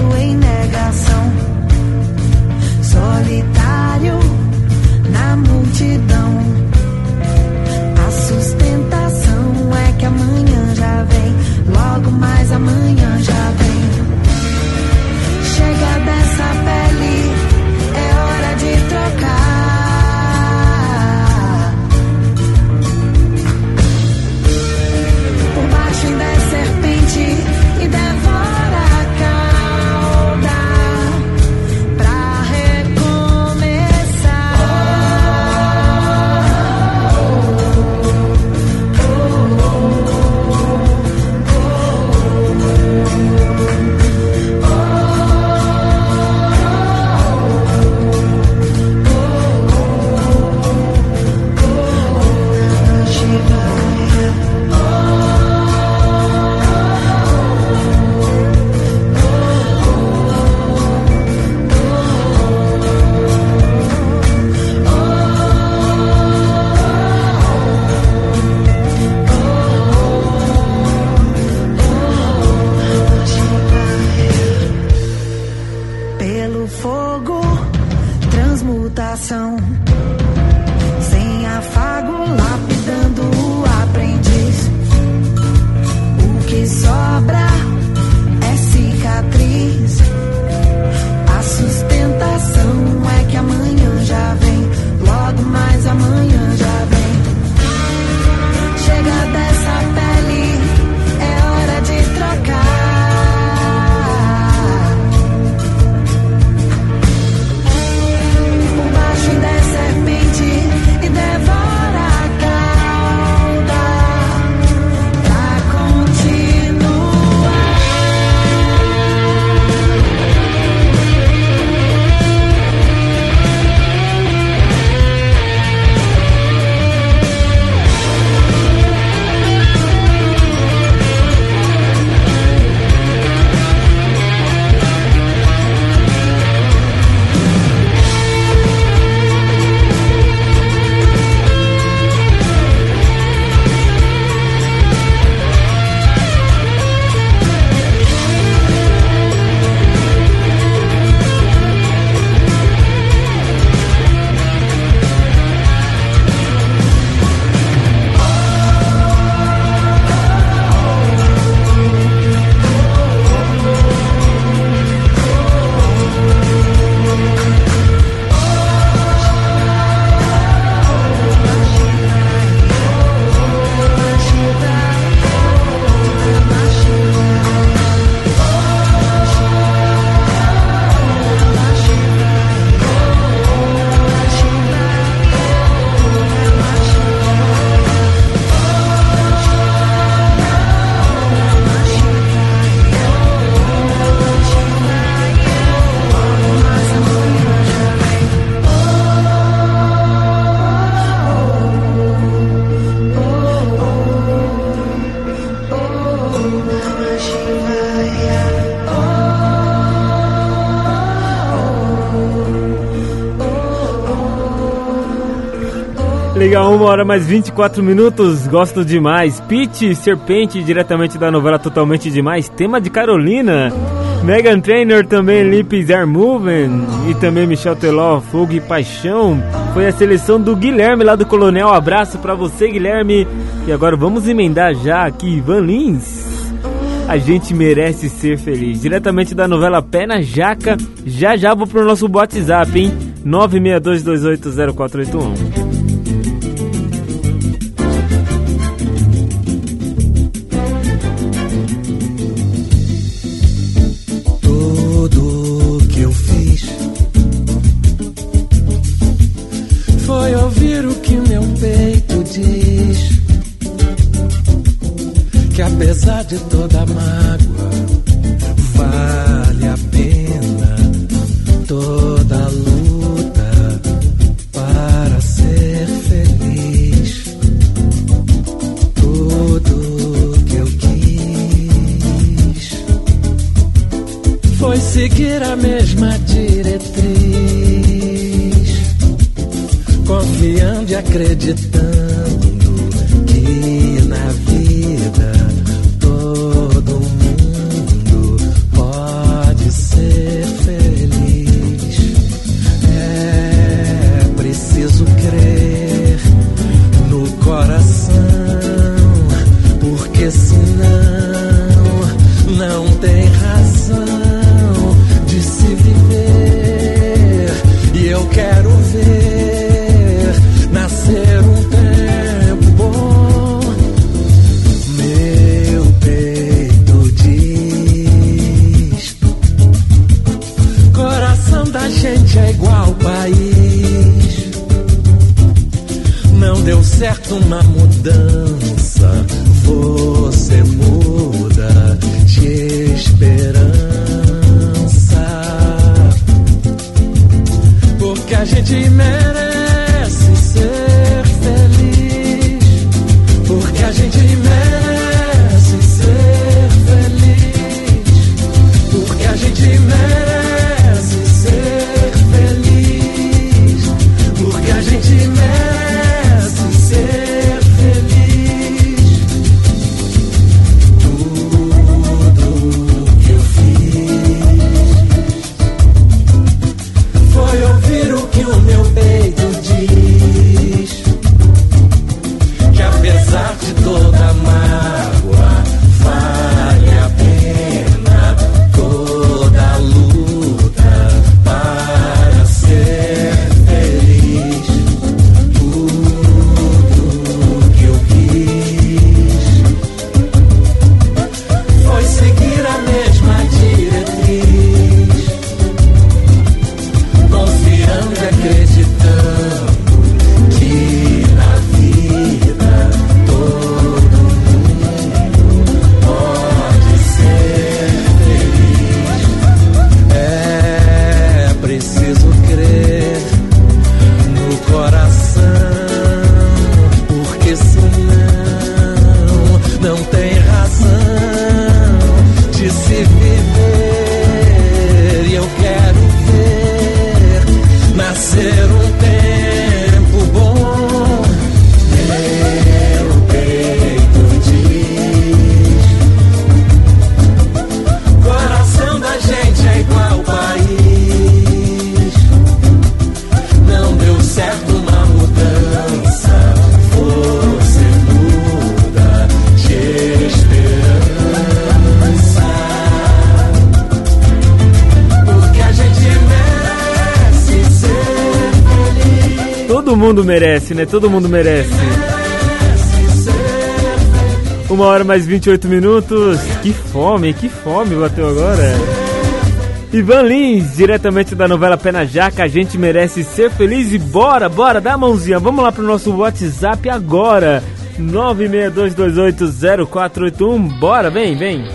Speaker 14: away now.
Speaker 2: Legal, uma hora mais 24 minutos, gosto demais. Pete Serpente, diretamente da novela Totalmente Demais, tema de Carolina. Megan Trainor também, Lips Are Moving. E também Michel Teló, Fogo e Paixão. Foi a seleção do Guilherme lá do Coronel. Abraço pra você, Guilherme. E agora vamos emendar já aqui, Van Lins. A gente merece ser feliz. Diretamente da novela Pé na Jaca. Já já vou pro nosso WhatsApp, hein? 962280481.
Speaker 13: De toda mágoa,
Speaker 2: né? Todo mundo merece. Uma hora mais 28 minutos. Que fome, que fome bateu agora. Ivan Lins, diretamente da novela Pé na Jaca, a gente merece ser feliz e bora, bora, dá a mãozinha. Vamos lá pro nosso WhatsApp agora. 962280481. Bora, vem, vem.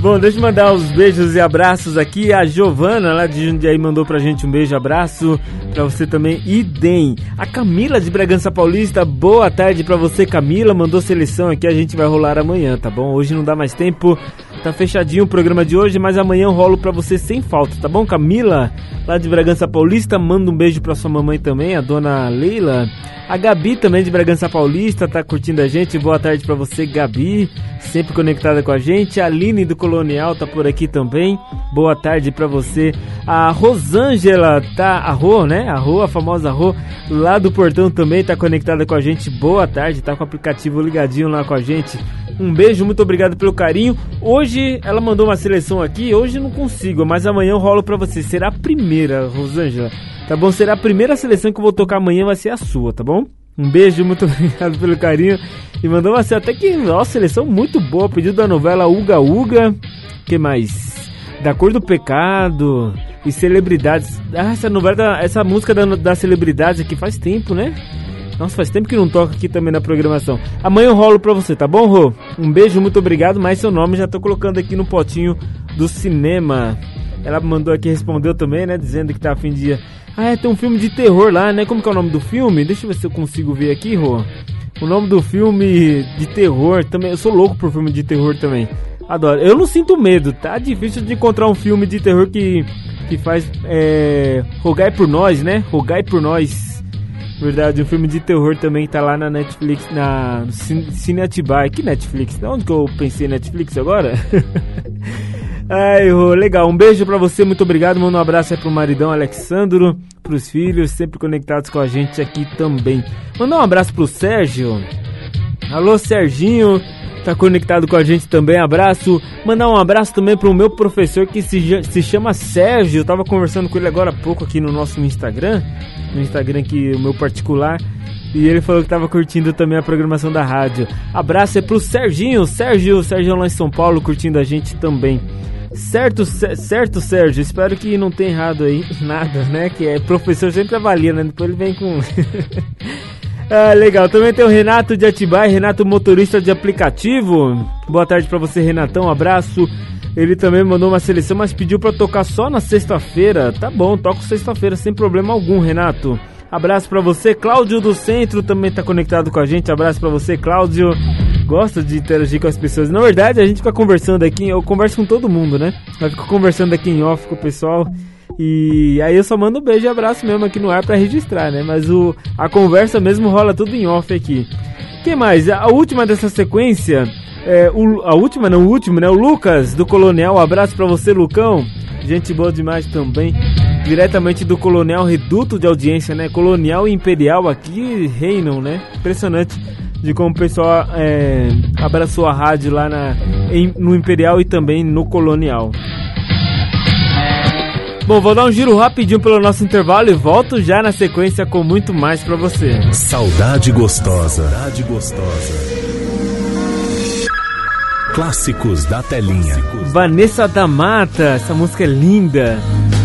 Speaker 2: Bom, deixa eu mandar os beijos e abraços aqui. A Giovana, lá de Jundiaí, mandou pra gente um beijo, abraço. Pra você também, idem. A Camila de Bragança Paulista, boa tarde pra você, Camila. Mandou seleção aqui, a gente vai rolar amanhã, tá bom? Hoje não dá mais tempo. Tá fechadinho o programa de hoje, mas amanhã eu rolo pra você sem falta, tá bom? Camila, lá de Bragança Paulista, manda um beijo pra sua mamãe também, a dona Leila. A Gabi também de Bragança Paulista tá curtindo a gente. Boa tarde pra você, Gabi, sempre conectada com a gente. A Aline do Colonial tá por aqui também. Boa tarde pra você. A Rosângela tá, a Rô, né? A Rô, a famosa Rô, lá do Portão também tá conectada com a gente. Boa tarde, tá com o aplicativo ligadinho lá com a gente. Um beijo, muito obrigado pelo carinho. Hoje ela mandou uma seleção aqui, hoje não consigo, mas amanhã eu rolo pra você. Será a primeira, Rosângela. Tá bom? Será a primeira seleção que eu vou tocar amanhã, vai ser a sua, tá bom? Um beijo, muito obrigado pelo carinho. E mandou você até que, ó, seleção muito boa. Pedido da novela Uga Uga. que mais? Da Cor do Pecado e Celebridades. Ah, essa novela, essa música da, das celebridades aqui faz tempo, né? Nossa, faz tempo que não toca aqui também na programação. Amanhã eu rolo pra você, tá bom, Rô? Um beijo, muito obrigado. Mas seu nome já tô colocando aqui no potinho do cinema. Ela mandou aqui, respondeu também, né? Dizendo que tá a fim de. Ah, é, tem um filme de terror lá, né? Como que é o nome do filme? Deixa eu ver se eu consigo ver aqui, Rô. O nome do filme de terror também. Eu sou louco por filme de terror também. Adoro. Eu não sinto medo, tá difícil de encontrar um filme de terror que, que faz. É, rogai por nós, né? Rogai por nós. Verdade, um filme de terror também tá lá na Netflix, na Cine Atibaia. Que Netflix? De onde que eu pensei Netflix agora? Ai, Rô, legal. Um beijo pra você, muito obrigado. Manda um abraço aí pro maridão Alexandro, pros filhos, sempre conectados com a gente aqui também. Mandar um abraço pro Sérgio. Alô, Serginho, tá conectado com a gente também. Abraço. Mandar um abraço também pro meu professor que se, se chama Sérgio. Eu tava conversando com ele agora há pouco aqui no nosso Instagram, no Instagram aqui, o meu particular. E ele falou que tava curtindo também a programação da rádio. Abraço é pro Serginho, Sérgio, Sérgio lá em São Paulo, curtindo a gente também. Certo, certo, Sérgio. Espero que não tenha errado aí nada, né? Que é professor sempre avalia, né? Depois ele vem com. Ah, legal. Também tem o Renato de Atibaia, Renato motorista de aplicativo. Boa tarde pra você, Renatão. Um abraço. Ele também mandou uma seleção, mas pediu pra tocar só na sexta-feira. Tá bom, toco sexta-feira sem problema algum, Renato. Abraço pra você, Cláudio do Centro também tá conectado com a gente. Abraço pra você, Cláudio. Gosta de interagir com as pessoas. Na verdade, a gente fica conversando aqui, eu converso com todo mundo, né? Eu fico conversando aqui em off com o pessoal. E aí eu só mando um beijo e abraço mesmo aqui no ar pra registrar, né? Mas o, a conversa mesmo rola tudo em off aqui. que mais? A última dessa sequência, é, o- a última não, o último, né? O Lucas do Colonial. Um abraço pra você, Lucão. Gente boa demais também. Diretamente do Colonial, reduto de audiência, né? Colonial e Imperial aqui reinam, né? Impressionante de como o pessoal é, abraçou a rádio lá na, em- no Imperial e também no Colonial. Bom, vou dar um giro rapidinho pelo nosso intervalo e volto já na sequência com muito mais pra você.
Speaker 3: Saudade gostosa. Saudade gostosa. Clássicos da telinha.
Speaker 2: Vanessa da Mata, essa música é linda.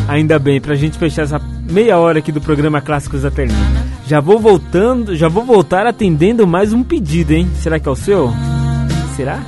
Speaker 2: Ainda bem, pra gente fechar essa meia hora aqui do programa Clássicos da Telinha. Já vou voltando, já vou voltar atendendo mais um pedido, hein? Será que é o seu? Será?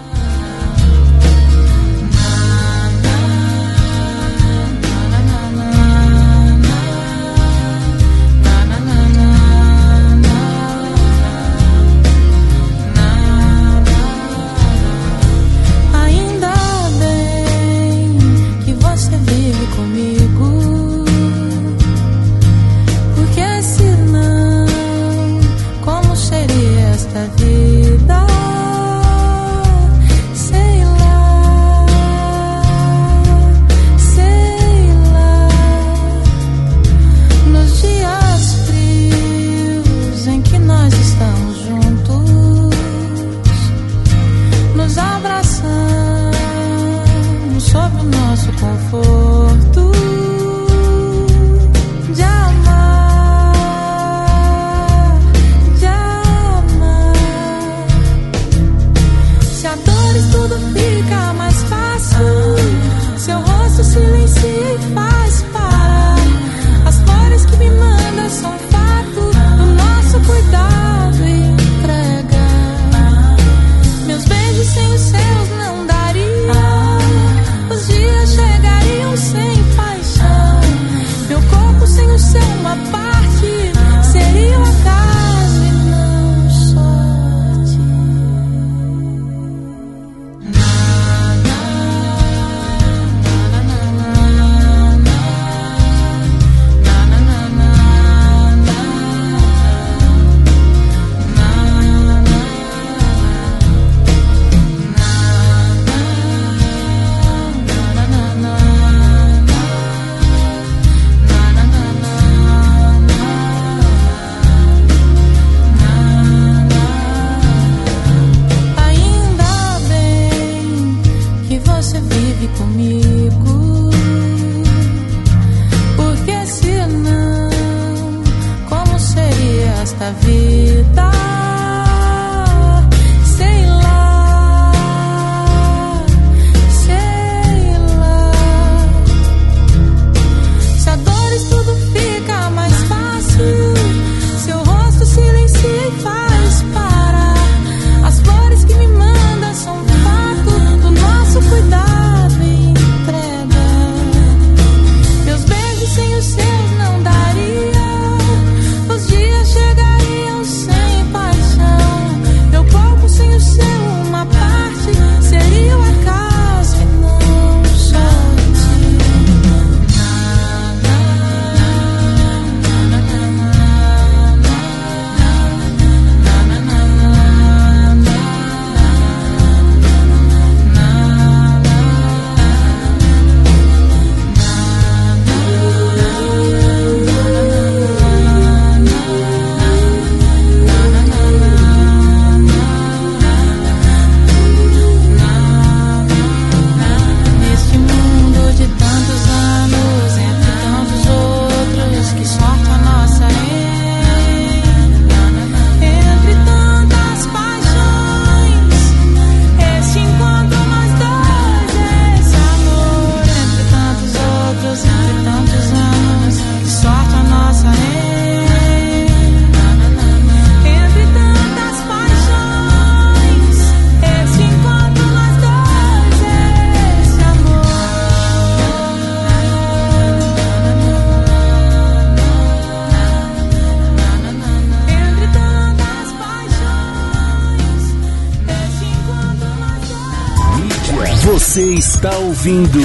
Speaker 1: ouvindo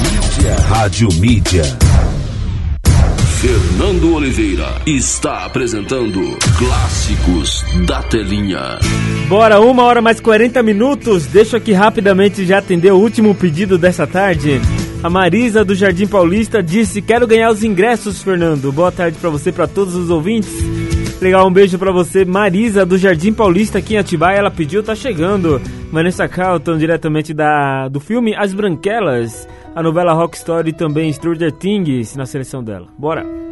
Speaker 1: Mídia. Rádio Mídia.
Speaker 10: Fernando Oliveira está apresentando Clássicos da Telinha.
Speaker 15: Bora, uma hora mais 40 minutos. Deixa aqui rapidamente já atender o último pedido dessa tarde. A Marisa do Jardim Paulista disse: Quero ganhar os ingressos, Fernando. Boa tarde para você, para todos os ouvintes. Legal, um beijo para você. Marisa, do Jardim Paulista, aqui em Atibaia, ela pediu, tá chegando. Vanessa Carlton, diretamente da, do filme As Branquelas, a novela Rock Story e também Stranger Things na seleção dela. Bora!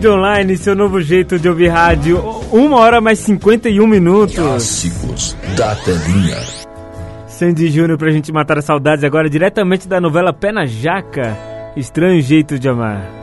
Speaker 15: Mídia Online, seu novo jeito de ouvir rádio. Uma hora mais 51 minutos.
Speaker 10: Clássicos da telinha.
Speaker 15: Sandy Júnior pra gente matar as saudades agora, diretamente da novela Pé na Jaca. Estranho jeito de amar.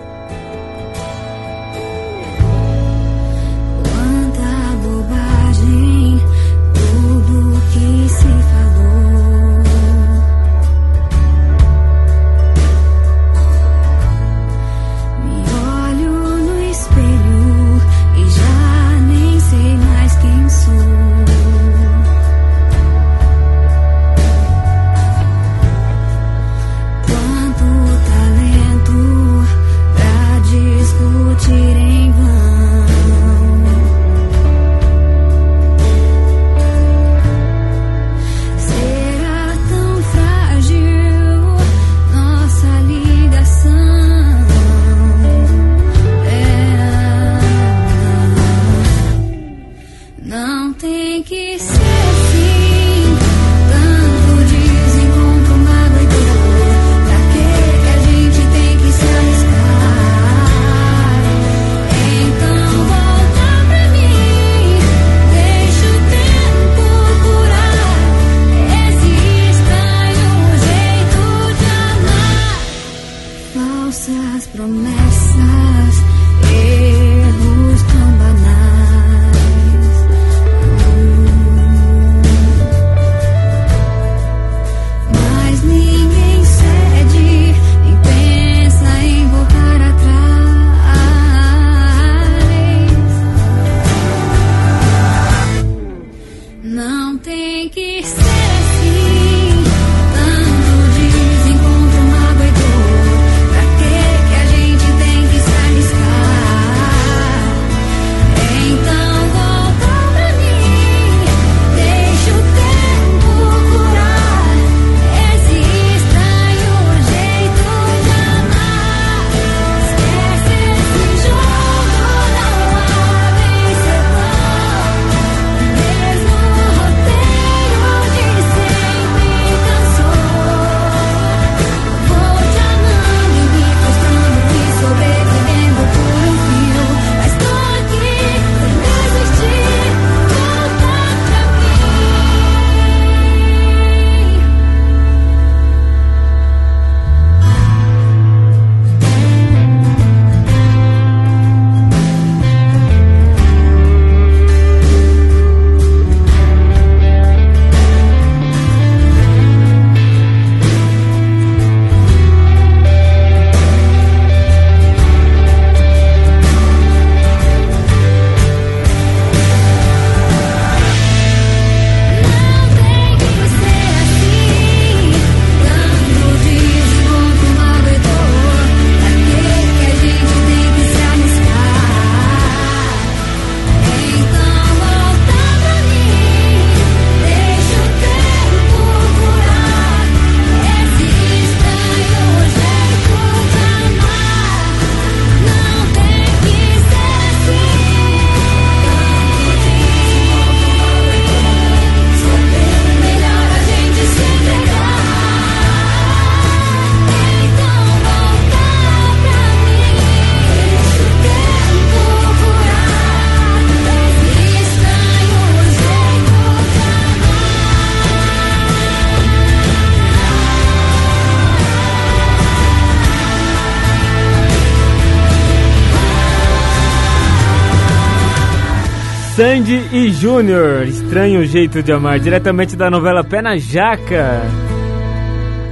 Speaker 15: Sandy e Júnior, estranho jeito de amar, diretamente da novela Pé na Jaca.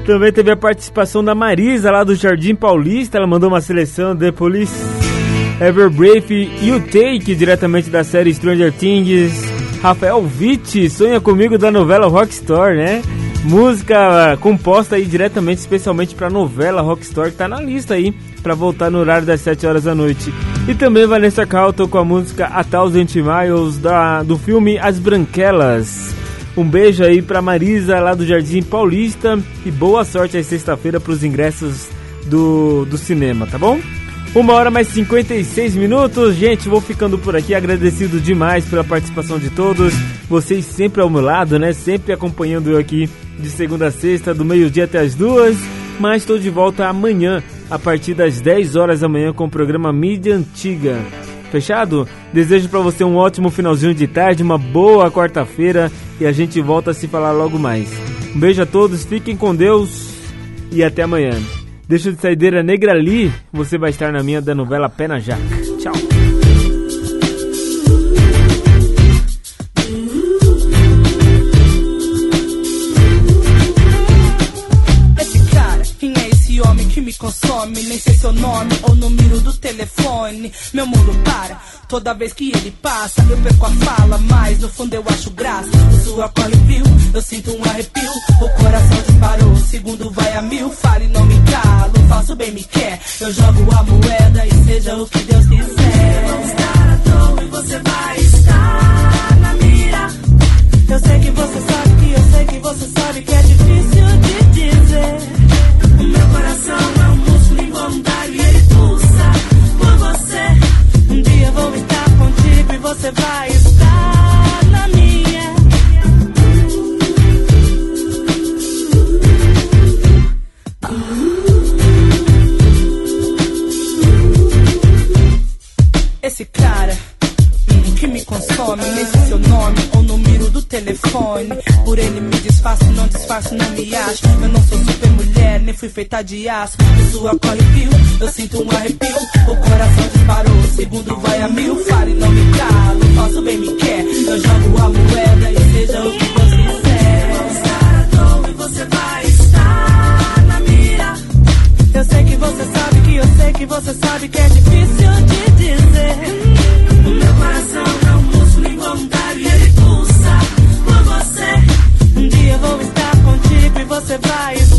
Speaker 15: Também teve a participação da Marisa lá do Jardim Paulista, ela mandou uma seleção The Police, Ever Brave e o Take, diretamente da série Stranger Things. Rafael Witt, sonha comigo da novela Rockstar, né? Música ah, composta aí diretamente, especialmente pra novela Rockstar, que tá na lista aí, pra voltar no horário das 7 horas da noite. E também Vanessa Carlton com a música A Thousand Miles da, do filme As Branquelas. Um beijo aí pra Marisa lá do Jardim Paulista. E boa sorte aí sexta-feira pros ingressos do, do cinema, tá bom? Uma hora mais 56 minutos, gente, vou ficando por aqui, agradecido demais pela participação de todos, vocês sempre ao meu lado, né, sempre acompanhando eu aqui de segunda a sexta, do meio dia até as duas, mas estou de volta amanhã
Speaker 2: a partir das 10 horas da manhã com o programa Mídia Antiga. Fechado? Desejo para você um ótimo finalzinho de tarde, uma boa quarta-feira e a gente volta a se falar logo mais. Um beijo a todos, fiquem com Deus e até amanhã. Deixa de saideira Negra Ali, você vai estar na minha da novela Pena Jaca.
Speaker 16: Homem que me consome? Nem sei seu nome ou número do telefone. Meu mundo para. Toda vez que ele passa, eu perco a fala, mas no fundo eu acho graça. O suor corre frio, eu sinto um arrepio. O coração disparou, o segundo vai a mil. Fale, não me calo, faço bem me quer. Eu jogo a moeda e seja o que Deus quiser. Fui feita de aço. Sua corre fio, eu sinto um arrepio. O coração disparou, o segundo vai a mil. Fale, não me calo, faço bem me quer. Eu jogo a moeda e seja o que Deus quiser. E você vai estar na mira. Eu sei que você sabe que eu sei que você sabe que é difícil de dizer. O meu coração é um músculo involuntário e ele pulsa por você. Um dia eu vou estar contigo e você vai estar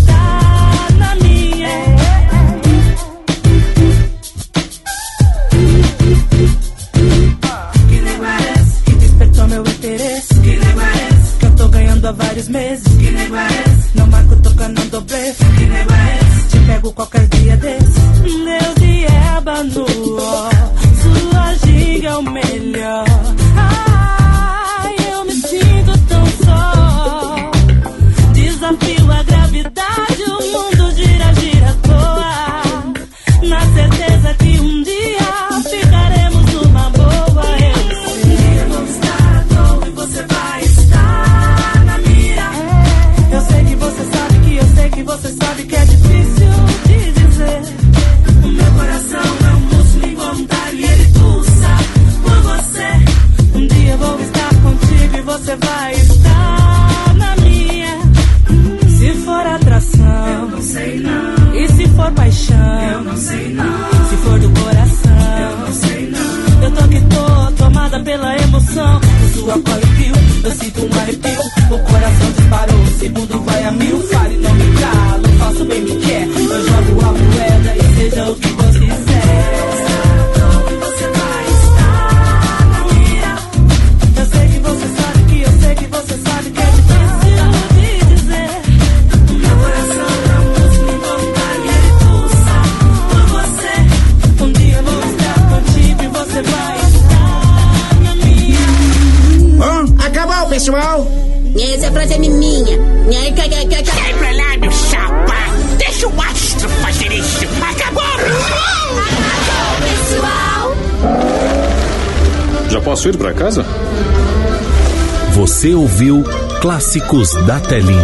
Speaker 3: Você ouviu Clássicos da Telinha.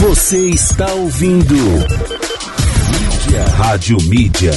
Speaker 3: Você está ouvindo Mídia. Rádio Mídia.